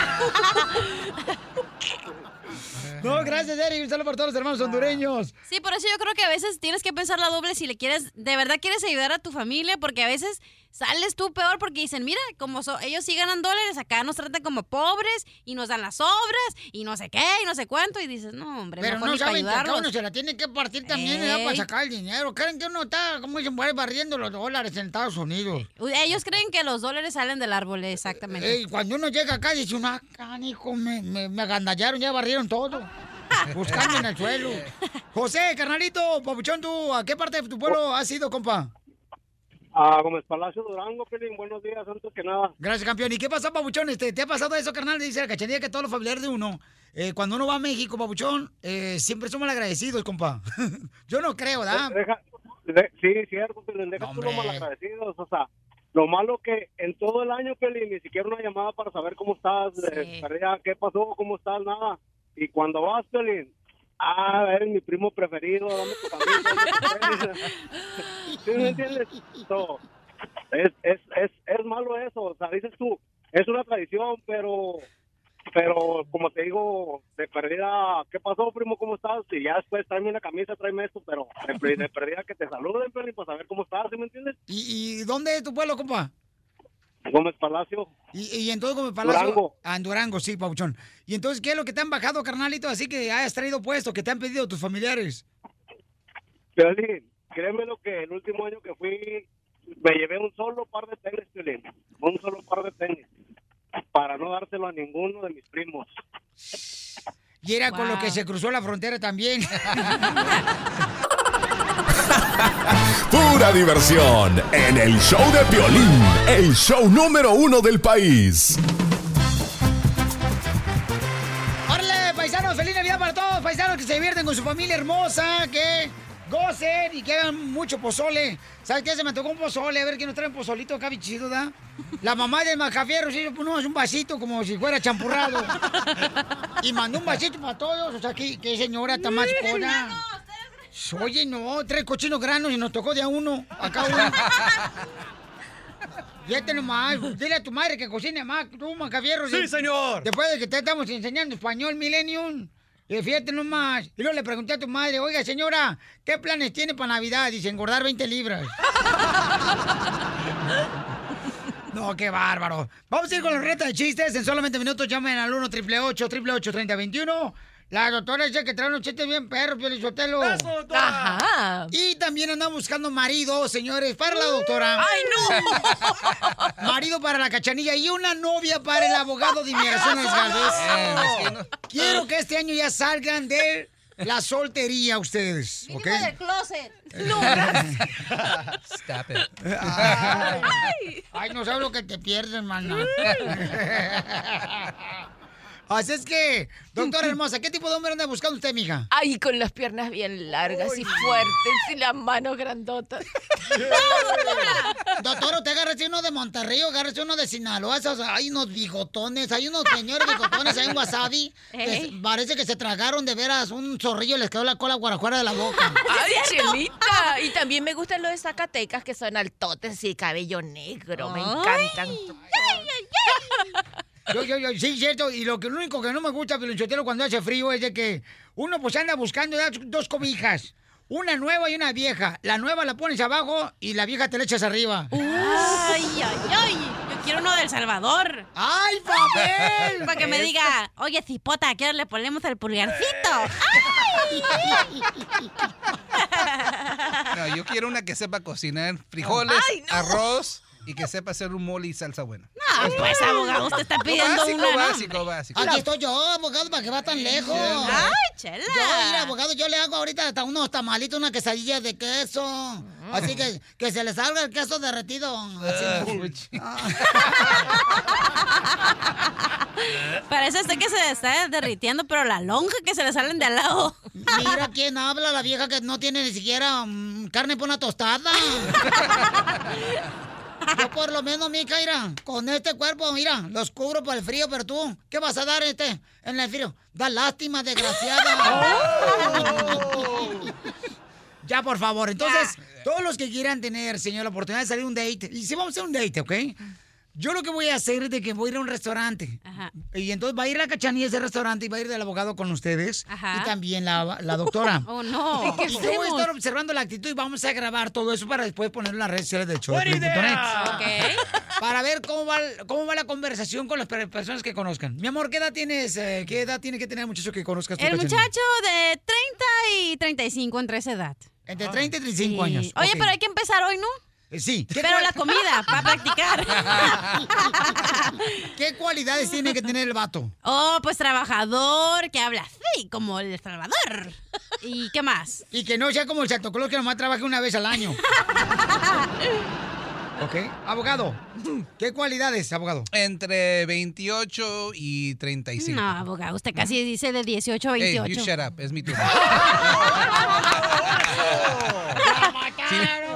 No, gracias, Eric. Un saludo por todos los hermanos hondureños. Sí, por eso yo creo que a veces tienes que pensar la doble si le quieres, de verdad quieres ayudar a tu familia, porque a veces sales tú peor porque dicen, mira, como so- ellos sí ganan dólares, acá nos tratan como pobres y nos dan las obras y no sé qué y no sé cuánto y dices, no, hombre, Pero mejor no ni saben que uno se la tiene que partir también para sacar el dinero. Creen que uno está, como dicen, barriendo los dólares en Estados Unidos. Ellos creen que los dólares salen del árbol, exactamente. Ey, cuando uno llega acá dice uno, ah, canijo, me, me, me agandallaron, ya barrieron todo. [laughs] Buscando en el suelo. José, carnalito, papuchón, ¿tú a qué parte de tu pueblo has ido, compa? Ah, Gómez Palacio Durango, Pelín, buenos días, antes que nada. Gracias, campeón. ¿Y qué pasó, papuchón? Este, ¿Te ha pasado eso, carnal? Dice la cachanilla que todos los familiares de uno, eh, cuando uno va a México, papuchón, eh, siempre somos agradecidos, compa. [laughs] Yo no creo, ¿verdad? Deja- de- sí, cierto, Pelín, deja tú los malagradecidos, o sea, lo malo que en todo el año, Pelín, ni siquiera una llamada para saber cómo estás, tarea, qué pasó, cómo estás, nada. Y cuando vas, Pelín, ah, eres mi primo preferido, dame tu tenis. ¿Sí me entiendes? So, es, es, es, es malo eso, o sea, dices tú, es una tradición, pero pero como te digo, de perdida, ¿qué pasó, primo? ¿Cómo estás? Y ya después tráeme una camisa, tráeme esto, pero de, per- de perdida que te saluden, Pelín, para saber cómo estás, ¿sí me entiendes? ¿Y, y dónde es tu pueblo, compa? Gómez Palacio. Y, y entonces, Gómez Palacio. Durango. Ah, en Durango, sí, papuchón. ¿Y entonces qué es lo que te han bajado, carnalito? Así que hayas traído puesto, que te han pedido tus familiares. Piolín, créeme lo que el último año que fui, me llevé un solo par de tenis, Piolín. Un solo par de tenis. Para no dárselo a ninguno de mis primos. Y era con lo que se cruzó la frontera también. [laughs] [laughs] Pura diversión en el show de Piolín, el show número uno del país. ¡Órale, paisanos! ¡Feliz Navidad para todos! Paisanos que se divierten con su familia hermosa, que gocen y que hagan mucho pozole. ¿Sabes qué? Se me tocó un pozole. A ver quién nos trae un pozolito acá, bichito, ¿da? La mamá del Macafierro, sí, no, es un vasito como si fuera champurrado. [laughs] y mandó un vasito para todos. O sea, qué, qué señora tan más. Oye, no, tres cochinos granos y nos tocó de a uno. Acá uno. [laughs] Fíjate nomás, dile a tu madre que cocine más, tú, Macafierro. Sí, señor. Después de que te estamos enseñando español, Millennium. Y fíjate nomás. Y luego le pregunté a tu madre, oiga, señora, ¿qué planes tiene para Navidad? Dice, engordar 20 libras. [laughs] No, qué bárbaro. Vamos a ir con la reta de chistes. En solamente minutos llamen al 1 888 3021 La doctora dice que trae unos chistes bien perros, Pielichotelo. Eso, doctora. Ajá. Y también andamos buscando marido, señores, para la doctora. ¡Ay, no! [laughs] marido para la cachanilla y una novia para el abogado de inmigraciones Galvez. Quiero que este año ya salgan de la soltería ustedes, ¿ok? Del closet. No, [laughs] Stop it. Ay, ay, no sabes lo que te pierdes, mana. Así es que, doctora hermosa, ¿qué tipo de hombre anda buscando usted, mija? Ay, con las piernas bien largas y fuertes y las manos grandotas. [laughs] Doctor, usted agárrese uno de Monterrey o agárrese uno de Sinaloa. esos- hay unos bigotones, hay unos señores bigotones, hay un wasabi. que se- parece que se tragaron de veras un zorrillo y les quedó la cola guarajuara de la boca. [laughs] ¡Ay, chelita! Y también me gustan los de Zacatecas que son altotes y cabello negro. Me encantan. Yo, yo, yo, sí, cierto. Y lo que lo único que no me gusta, Pilinchotero, cuando hace frío es de que uno pues anda buscando ya dos cobijas. Una nueva y una vieja. La nueva la pones abajo y la vieja te la echas arriba. Ay, ay, ay. Yo quiero uno del Salvador. ¡Ay, papel! Para que me diga, oye, cipota, ¿a qué hora le ponemos el pulgarcito? [laughs] No, yo quiero una que sepa cocinar frijoles, Ay, no. arroz y que sepa hacer un mole y salsa buena. No, pues, abogado, usted está pidiendo básico, una, ¿no? básico, básico. Aquí estoy yo, abogado, para que va tan lejos. Ay, chela. Yo, mira, abogado, yo le hago ahorita hasta unos tamalitos, una quesadilla de queso. Así que que se le salga el queso derretido. Así. [laughs] Parece usted que se está derritiendo, pero la lonja que se le salen de al lado. Mira [laughs] quién habla, la vieja que no tiene ni siquiera mm, carne para una tostada. [laughs] Yo por lo menos, mija, mira, con este cuerpo, mira, los cubro por el frío, pero tú, ¿qué vas a dar este en el frío? Da lástima, desgraciada. [laughs] [laughs] Ya, por favor. Entonces, todos los que quieran tener, señor, la oportunidad de salir un date, y si vamos a hacer un date, ¿ok? Yo lo que voy a hacer es de que voy a ir a un restaurante. Y entonces va a ir la cachanilla a ese restaurante y va a ir del abogado con ustedes. Ajá. Y también la, la [laughs] doctora. Oh, no. [laughs] Y yo voy a estar observando la actitud y vamos a grabar todo eso para después ponerlo en las redes sociales de Buena Piolín punto idea. net. [laughs] Para ver cómo va, cómo va la conversación con las per- personas que conozcan. Mi amor, ¿qué edad tienes? eh, ¿Qué edad tiene que tener el muchacho que conozcas tú, El Cachanilla? muchacho de 30 y 35 entre esa edad. Entre 30 y 35 años. Oye, pero hay que empezar hoy, ¿no? Eh, Sí. ¿Qué Pero cual- la comida, [laughs] para practicar. [laughs] ¿Qué cualidades tiene que tener el vato? Oh, pues trabajador, que habla así, como el Salvador. ¿Y qué más? Y que no sea como el Santo Claus que nomás trabaje una vez al año. [laughs] ¿Ok? Abogado, ¿qué cualidades, abogado? Entre 28 y 35. No, abogado, usted casi dice de 18 a 28. Hey, you shut up, es mi turno.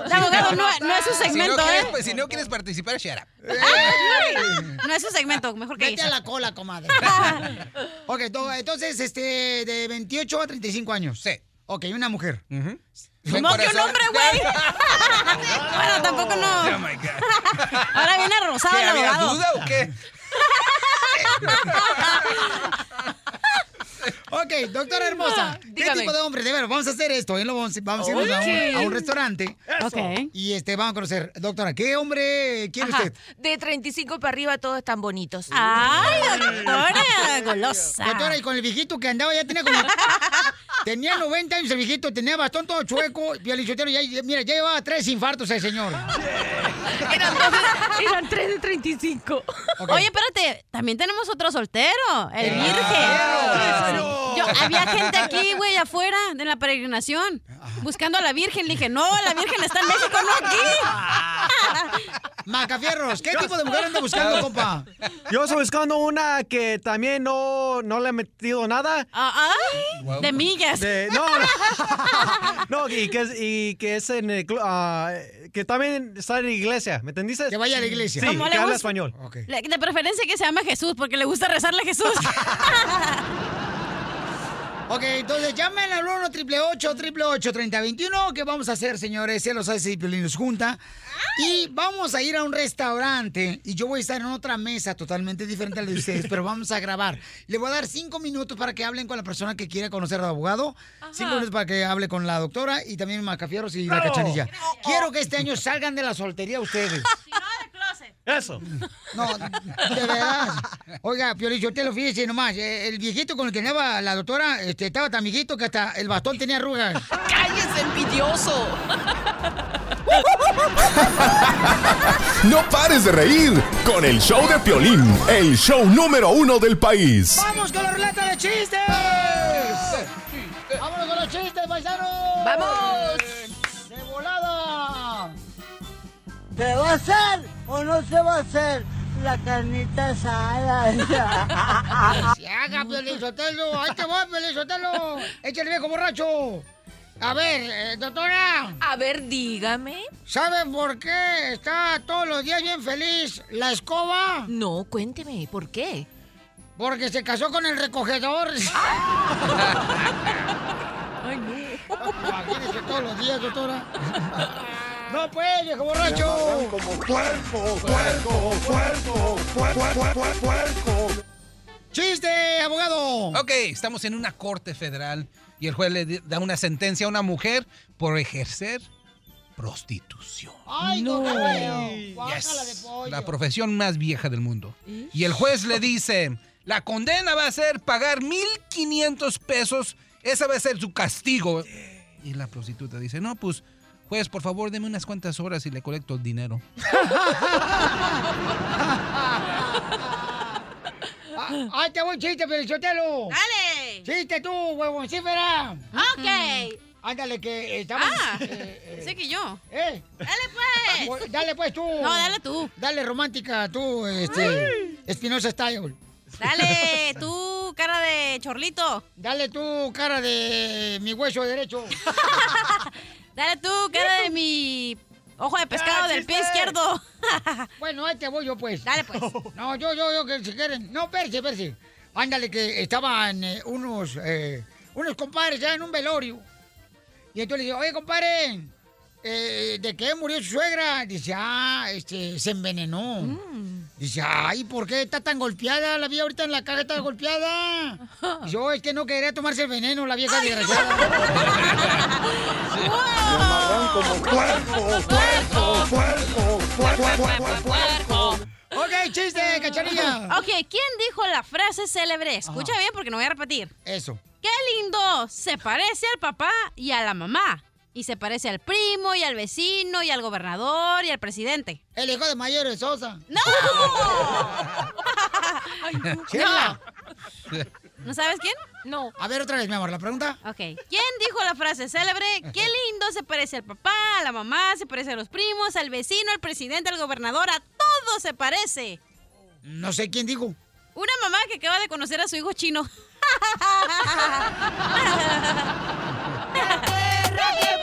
No, abogado, no, no es su segmento, si no, ¿eh? quieres, si no quieres participar, shut up. No es su segmento, mejor que Vete a la cola, comadre. [laughs] ok, to- entonces, este, de 28 a 35 años. Sí. Ok, una mujer. ¿Cómo que un hombre, güey? [laughs] bueno, tampoco no. Oh my God. Ahora viene rosado ¿Qué, el había abogado. duda o qué? [laughs] Ok, doctora hermosa. ¿Qué Dígame. tipo de hombre? De veras, vamos a hacer esto. ¿eh? Lo Vamos, vamos a irnos a, un, Ok. a un restaurante. Y este, vamos a conocer. Doctora, ¿qué hombre quiere Ajá. usted? De 35 para arriba todos están bonitos. Ay, doctora, golosa. Doctora, y con el viejito que andaba ya tenía como... [laughs] tenía 90 años el viejito, tenía bastón todo chueco. Y el lichotero ya, mira, ya llevaba tres infartos el señor. [laughs] Eran, dos de- eran tres de 35. Oye, espérate, también tenemos otro soltero, el virgen. Había gente aquí, güey, afuera, de la peregrinación, buscando a la virgen. Le dije, no, la virgen está en México, no aquí. [laughs] Macafierros, ¿qué tipo de mujer anda buscando, compa? Yo estoy buscando una que también no, no le he metido nada. Ah, ah, de millas. De- no, no. [laughs] No, y que, es- y que es en el ah, que también está en la iglesia, ¿me entendiste? Que vaya a la iglesia. Sí, ¿Cómo que habla español. De preferencia que se llame Jesús, porque le gusta rezarle a Jesús. [laughs] Ok, entonces llamen al 1 888 888 3021 ¿Qué vamos a hacer, señores? Ya lo sabe si Piolín nos junta. Y vamos a ir a un restaurante. Y yo voy a estar en otra mesa totalmente diferente a la de ustedes, pero vamos a grabar. Le voy a dar cinco minutos para que hablen con la persona que quiera conocer al abogado. Cinco minutos para que hable con la doctora y también Macafieros y la cachanilla. Quiero que este año salgan de la soltería ustedes. [laughs] Eso. No, de verdad. Oiga, Piolín, usted lo fíjese nomás. eh, El viejito con el que andaba la doctora este, estaba tan viejito que hasta el bastón tenía arrugas. ¡Cállese, envidioso! No pares de reír con el show de Piolín, el show número uno del país. ¡Vamos con la ruleta de chistes! ¡Vámonos con los chistes, paisanos! ¡Vamos! ¿Se va a hacer o no se va a hacer la carnita asada? [laughs] [laughs] ¡Se haga, Piolín Sotelo! ¡Ahí te voy, Piolín Sotelo! ¡Échale viejo borracho! A ver, eh, doctora. A ver, dígame. ¿Saben por qué está todos los días bien feliz la escoba? No, cuénteme, ¿por qué? Porque se casó con el recogedor. [laughs] Ay, no. Imagínese todos los días, doctora. No pues, viejo borracho. Como puerco, puerco, puerco, puerco, puerco, puerco. ¡Chiste, abogado! Ok, estamos en una corte federal y el juez le da una sentencia a una mujer por ejercer prostitución. ¡Ay, No. no! Yes, de pollo. la profesión más vieja del mundo. Y el juez le dice, la condena va a ser pagar 1.500 pesos, esa va a ser su castigo. Y la prostituta dice, no, pues, juez, por favor, deme unas cuantas horas y le colecto el dinero. [laughs] Ah, ¡Ay, te voy chiste, Pelichotelo! ¡Dale! ¡Chiste tú, huevoncífera! Ok. Ándale, que estamos... Ah, eh, [laughs] eh, sé que yo. ¿Eh? Dale pues. Dale pues tú. No, dale tú. Dale romántica tú, este. Espinosa Style. Dale, [laughs] tú, cara de chorlito. Dale tú, cara de mi hueso derecho. Dale tú, cara de mi ojo de pescado Ah, del pie izquierdo. [laughs] Bueno, ahí te voy yo, pues. Dale, pues. No, yo, yo, yo, que si quieren. No, perse, perse. Ándale, que estaban eh, unos, eh, unos compadres ya en un velorio. Y entonces le digo, oye, compadre, eh, ¿de qué murió su suegra? Dice, ah, este, se envenenó. Dice, ay, ¿por qué está tan golpeada? La vi ahorita en la caja, está golpeada. [laughs] Dice, oh, es que no quería tomarse el veneno, la vieja desgraciada. Como puerco, puerco, puerco, puerco, puerco. ok, chiste, cacharilla. Ok, ¿quién dijo la frase célebre? Escucha bien porque no voy a repetir. Eso. ¡Qué lindo! Se parece al papá y a la mamá. Y se parece al primo y al vecino y al gobernador y al presidente. El hijo de Mayor Sosa. ¡No! [laughs] Chela. [laughs] ¿No sabes quién? No. A ver, otra vez, mi amor, la pregunta. Ok. ¿Quién dijo la frase célebre? ¡Qué lindo! Se parece al papá, a la mamá, se parece a los primos, al vecino, al presidente, al gobernador, a todo se parece. No sé quién dijo. Una mamá que acaba de conocer a su hijo chino. [laughs]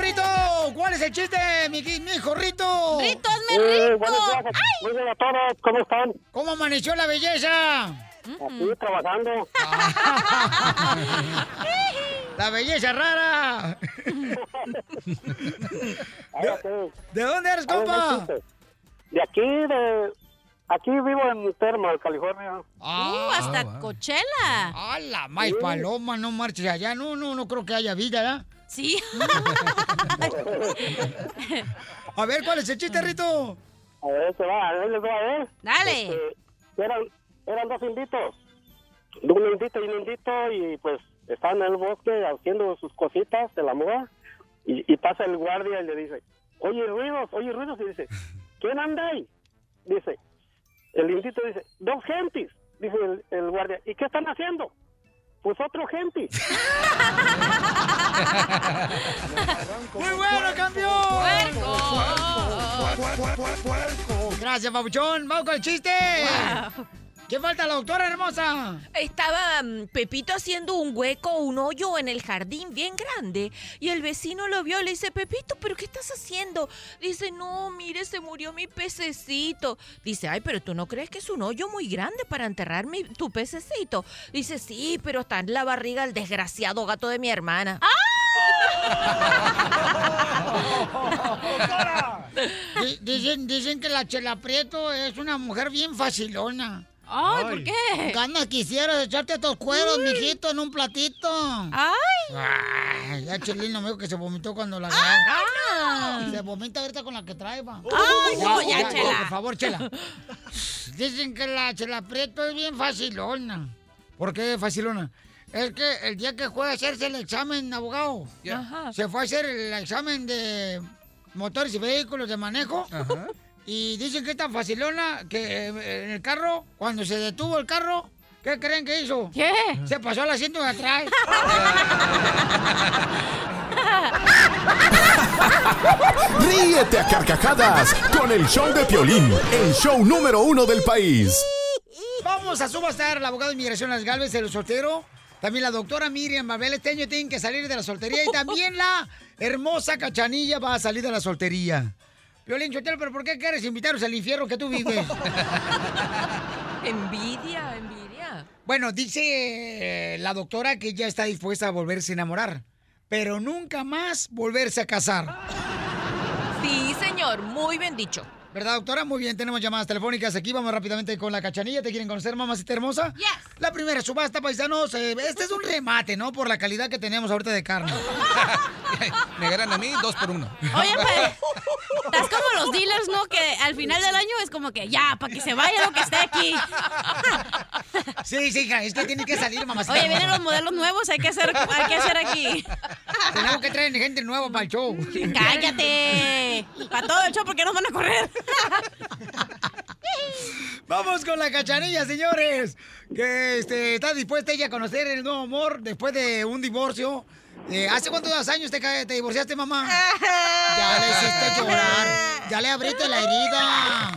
Rito, Rito. ¿Cuál es el chiste, mi, mi hijo Rito? Rito, Eh, rico. buenos días, muy bien a todos, ¿cómo están? ¿Cómo amaneció la belleza? Aquí trabajando. [laughs] La belleza rara. [laughs] Cállate. ¿De dónde eres, compa? De aquí, de... Aquí vivo en Thermal, California. Uh, hasta Coachella. ¡Ah, la maíz paloma! No marches allá. No, no, no creo que haya vida, ¿verdad? Sí. [laughs] A ver, ¿cuál es el chiste, Rito? A ver, se va, a ver, les voy a ver. Dale. Este, eran, eran dos inditos. Un indito y un indito, y pues están en el bosque haciendo sus cositas de la moda. Y, y pasa el guardia y le dice, oye, ruidos, oye, ruidos. Y dice, ¿quién anda ahí? Dice, el indito dice, dos gentes. Dice el, el guardia, ¿y qué están haciendo? Pues otro gente. [laughs] ¡Muy bueno, campeón! Gracias, papuchón. Vamos con el chiste. ¿Qué falta, la doctora hermosa? Estaba mm, Pepito haciendo un hueco, un hoyo en el jardín bien grande. Y el vecino lo vio y le dice, Pepito, ¿pero qué estás haciendo? Dice, no, mire, se murió mi pececito. Dice, ay, pero tú no crees que es un hoyo muy grande para enterrar mi- tu pececito. Dice, sí, pero está en la barriga el desgraciado gato de mi hermana. Di- Dicen, dicen que la Chela Prieto es una mujer bien facilona. Ay, ¿por qué? Ganas quisieras echarte estos cueros, mijito, en un platito. Ay. Ay, ya Chelino me dijo que se vomitó cuando la Ah. agarró. Se vomita ahorita con la que trae, va. Ay, no, ya, Chela. Por favor, Chela. Dicen que la Chela Prieto es bien facilona. ¿Por qué facilona? Es que el día que fue a hacerse el examen, abogado, se fue a hacer el examen de motores y vehículos de manejo. [laughs] Y dicen que es tan facilona que eh, en el carro, cuando se detuvo el carro, ¿qué creen que hizo? ¿Qué? Se pasó al asiento de atrás. [laughs] Ríete a carcajadas con el show de Piolín, el show número uno del país. Vamos a subastar al abogado de inmigración Las Galvez, el soltero. También la doctora Miriam Mabel este año tienen que salir de la soltería. Y también la hermosa Cachanilla va a salir de la soltería. Violín Chotelo, ¿pero por qué quieres invitarnos al infierno que tú vives? [laughs] Envidia, envidia. bueno, dice eh, la doctora que ella está dispuesta a volverse a enamorar. Pero nunca más volverse a casar. Sí, señor, muy bien dicho. ¿Verdad, doctora? Muy bien, tenemos llamadas telefónicas aquí. Vamos rápidamente con la cachanilla. ¿Te quieren conocer, mamacita hermosa? Yes. La primera subasta, paisanos. eh, este es un remate, ¿no? Por la calidad que tenemos ahorita de carne. [laughs] Me ganan a mí dos por uno. Oye, pues, estás como los dealers, ¿no? Que al final del año es como que ya, para que se vaya lo que esté aquí. Sí, sí, hija, es que tiene que salir, mamacita. Oye, vienen los modelos nuevos, hay que hacer, hay que hacer aquí. Tenemos que traer gente nueva para el show. ¡Cállate! Para todo el show, porque nos van a correr. Vamos con la cachanilla, señores. Que este, está dispuesta ella a conocer el nuevo amor después de un divorcio. Eh, ¿Hace cuántos años te, te divorciaste, mamá? Ya le hiciste llorar. Ya le abriste la herida.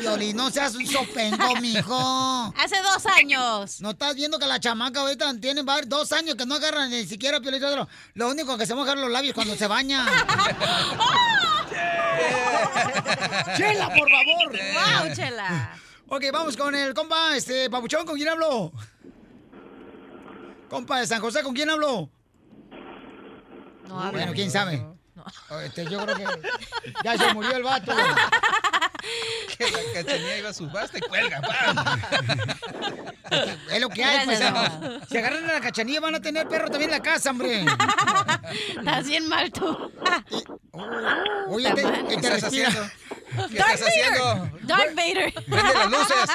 Violín, no seas un sopengo, mijo. Hace dos años. No estás viendo que la chamaca ahorita tiene va- dos años que no agarran ni siquiera Piolín? Lo único que se mojan los labios cuando se baña. [laughs] ¡Chela, por favor! ¡Wow, chela! Ok, vamos con el compa, este, Papuchón, ¿con quién hablo? Compa de San José, ¿con quién hablo? No habla. Bueno, quién sabe. Este, yo creo que ya se murió el vato. [laughs] Que la cachanilla iba a subasta y cuelga. Es lo que hay, pues. Gracias, Si agarran a la cachanilla van a tener perro también en la casa, hombre. Estás bien mal tú. Oye, te, te ¿Qué estás respira. haciendo? ¿Qué Darth estás haciendo? Vader. Darth Vader. Prende las luces.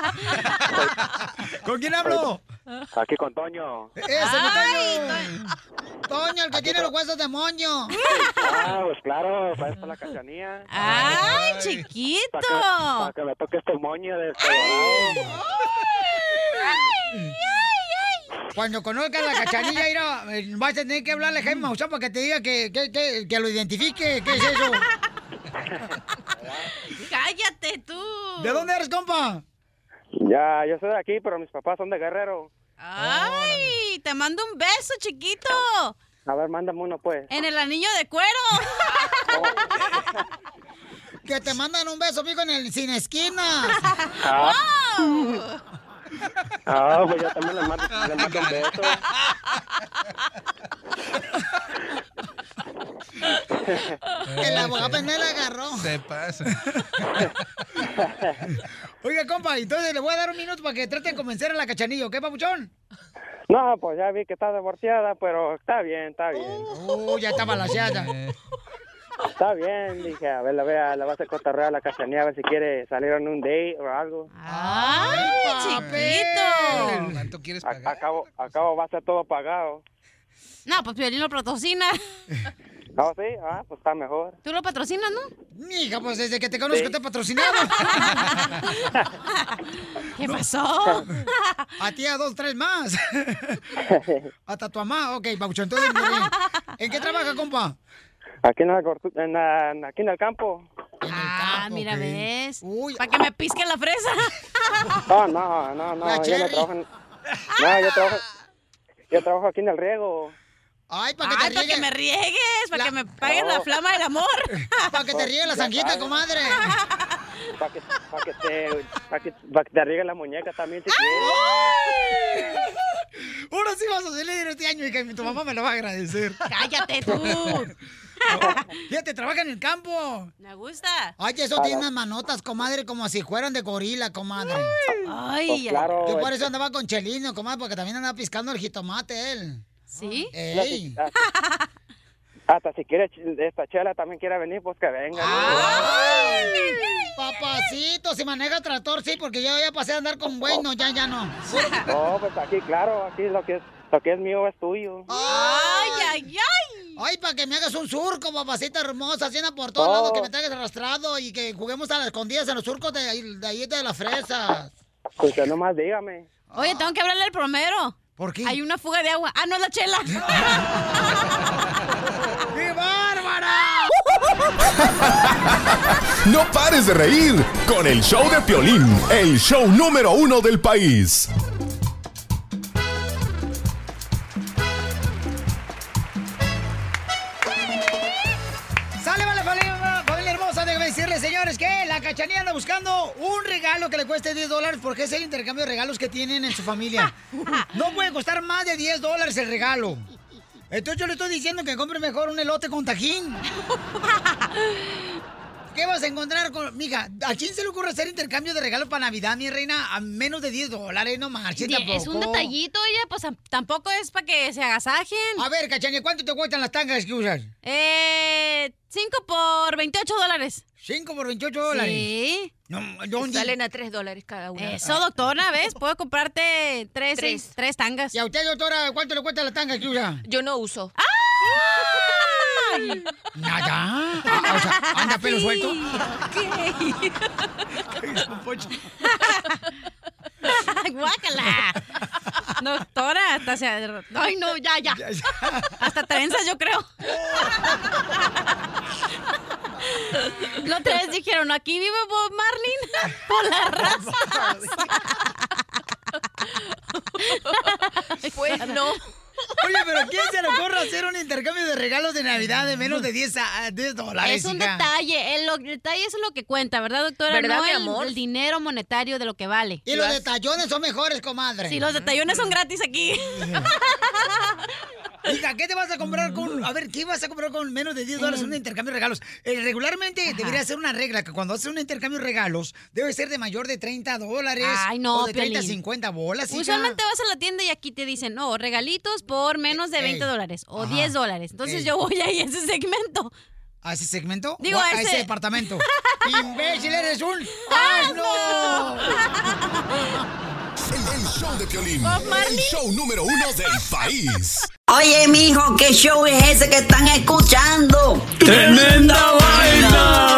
[laughs] ¿Con quién hablo? [laughs] Aquí con Toño. Ese, mi Toño. [laughs] Toño, el que tiene los huesos de moño. Ah, pues claro, para esto la cachanía. ¡Ay, Para que, chiquito! para que me toque este moño de Colorado. Cuando conozcas a la cachanilla, mira, eh, vas a tener que hablarle a Jaime Maussan para que te diga que, que, que, que lo identifique. ¿Qué es eso? [laughs] ¡Cállate tú! ¿De dónde eres, compa? Ya, yo soy de aquí, pero mis papás son de Guerrero. ¡Ay! Te mando un beso, chiquito. A ver, mándame uno, pues. En el anillo de cuero. [laughs] Que te mandan un beso, mijo, en el sin esquinas. Ah, [laughs] ¡Wow! [laughs] [laughs] ah, pues yo también le mando, le mando un beso. [laughs] El abogado penal la agarró. Se pasa. [laughs] Oiga, compa, entonces le voy a dar un minuto para que trate de convencer a la cachanilla, ¿ok, papuchón? No, pues ya vi que está divorciada, pero está bien, está bien. Uh, ya está balaseada. Está bien, dije, a ver, la vea, la vas a cotorrear a la cachanía, a ver si quiere salir en un date o algo. ¡Ay, chiquito! ¿Cuánto quieres A- pagar? acabo, acabo va a ser todo pagado. No, pues Piolín lo patrocina. [laughs] ¿Ah, sí? Ah, pues está mejor. ¿Tú lo patrocinas, no? Mija, pues desde que te conozco Sí. te he patrocinado. [laughs] ¿Qué pasó? [laughs] A ti a dos, tres más. Hasta tu mamá. Ok, Papuchón, entonces, muy bien. ¿en qué trabaja, compa? Aquí en, la cortu- en la- aquí en el campo. Ah, mira, ok. ves. Uy. Para que me pisque la fresa. No, [laughs] no, no, no, La yo no trabajo en... No, yo trabajo, yo trabajo aquí en el riego. Ay, para que Ay, te para que riegue. me riegues, para La- que me paguen la No. flama del amor. [laughs] Para que te riegue la sabes. comadre. Para que, pa que, te, pa que, pa que te arregle la muñeca también si quieres. [laughs] Ahora sí vas a salir este año y que tu mamá me lo va a agradecer. Cállate tú. [laughs] Fíjate, trabaja en el campo. Me gusta. Ay, eso tiene unas manotas, comadre, como si fueran de gorila, comadre. Ay, Pues claro, Yo por es- eso andaba con Chelino, comadre, porque también andaba piscando el jitomate él. ¿Sí? Ey. Hasta si quiere esta chela también quiere venir, pues que venga. Ay, papacito, si maneja tractor, sí, porque yo ya pasé a andar con buey, no, ya, ya no. No, pues aquí, claro, aquí lo que es, lo que es mío es tuyo. ¡Ay, ay, ay! Ay, para que me hagas un surco, papacita hermosa, anda por todos Oh. lados, que me traigas arrastrado y que juguemos a las escondidas en los surcos de ahí de, ahí de las fresas. Pues nomás dígame. Oye, tengo que hablarle al promero. ¿Por qué? Hay una fuga de agua. Ah, no es la chela. [laughs] ¡Qué bárbara! [laughs] No pares de reír con el show de Piolín, el show número uno del país. Cachanilla anda buscando un regalo que le cueste 10 dólares porque es el intercambio de regalos que tienen en su familia. No puede costar más de 10 dólares el regalo. Entonces yo le estoy diciendo que compre mejor un elote con tajín. ¿Qué vas a encontrar con... Mija, ¿a quién se le ocurre hacer intercambio de regalos para Navidad, mi reina? A menos de 10 dólares, no marches Oye, Es un tampoco. detallito, oye, pues am- tampoco es para que se agasajen. A ver, cachanilla, ¿cuánto te cuestan las tangas que usas? Eh, 5 por 28 dólares. 5 por 28 dólares. Sí. No, ¿dónde? Salen a 3 dólares cada una. Eso, doctora, ¿ves? Puedo comprarte tres, Tres. tres tangas. ¿Y a usted, doctora, cuánto le cuesta la tanga que usa? Yo no uso. ¡Ay! [laughs] Nada. Ah, o sea, anda pelo suelto. [laughs] [laughs] ¡Guácala! Doctora, hasta se... Ay, no, ya, ya. Hasta trenzas, yo creo. La otra vez dijeron, aquí vive Bob Marlin [laughs] por las razas. [laughs] Pues no. Oye, pero ¿quién se le ocurre hacer un intercambio de regalos de Navidad de menos de 10, a- 10 dólares? Es un hija? detalle, el, lo- detalle es lo que cuenta, ¿verdad, doctora? ¿Verdad, no mi el, amor? el dinero monetario de lo que vale. Y los detallones son mejores, comadre. Sí, los detallones son gratis aquí. [laughs] Hija, ¿qué te vas a comprar con.? A ver, ¿qué vas a comprar con menos de 10 dólares en un intercambio de regalos? Eh, regularmente debería ser una regla que cuando haces un intercambio de regalos debe ser de mayor de 30 dólares. Ay, no, O de 30 a Piolín. 50 bolas. hija. Usualmente vas a la tienda y aquí te dicen, no, regalitos por menos de 20 Ey. dólares o Ajá. 10 dólares. Entonces Ey. yo voy ahí a ese segmento. ¿A ese segmento? Digo, ¿O a a ese departamento. [laughs] ¡Imbécil, eres un. ¡Ay, no! [laughs] El, show de Piolín, el show número uno del país. Oye, mijo, ¿qué show es ese que están escuchando? ¡Tremenda vaina!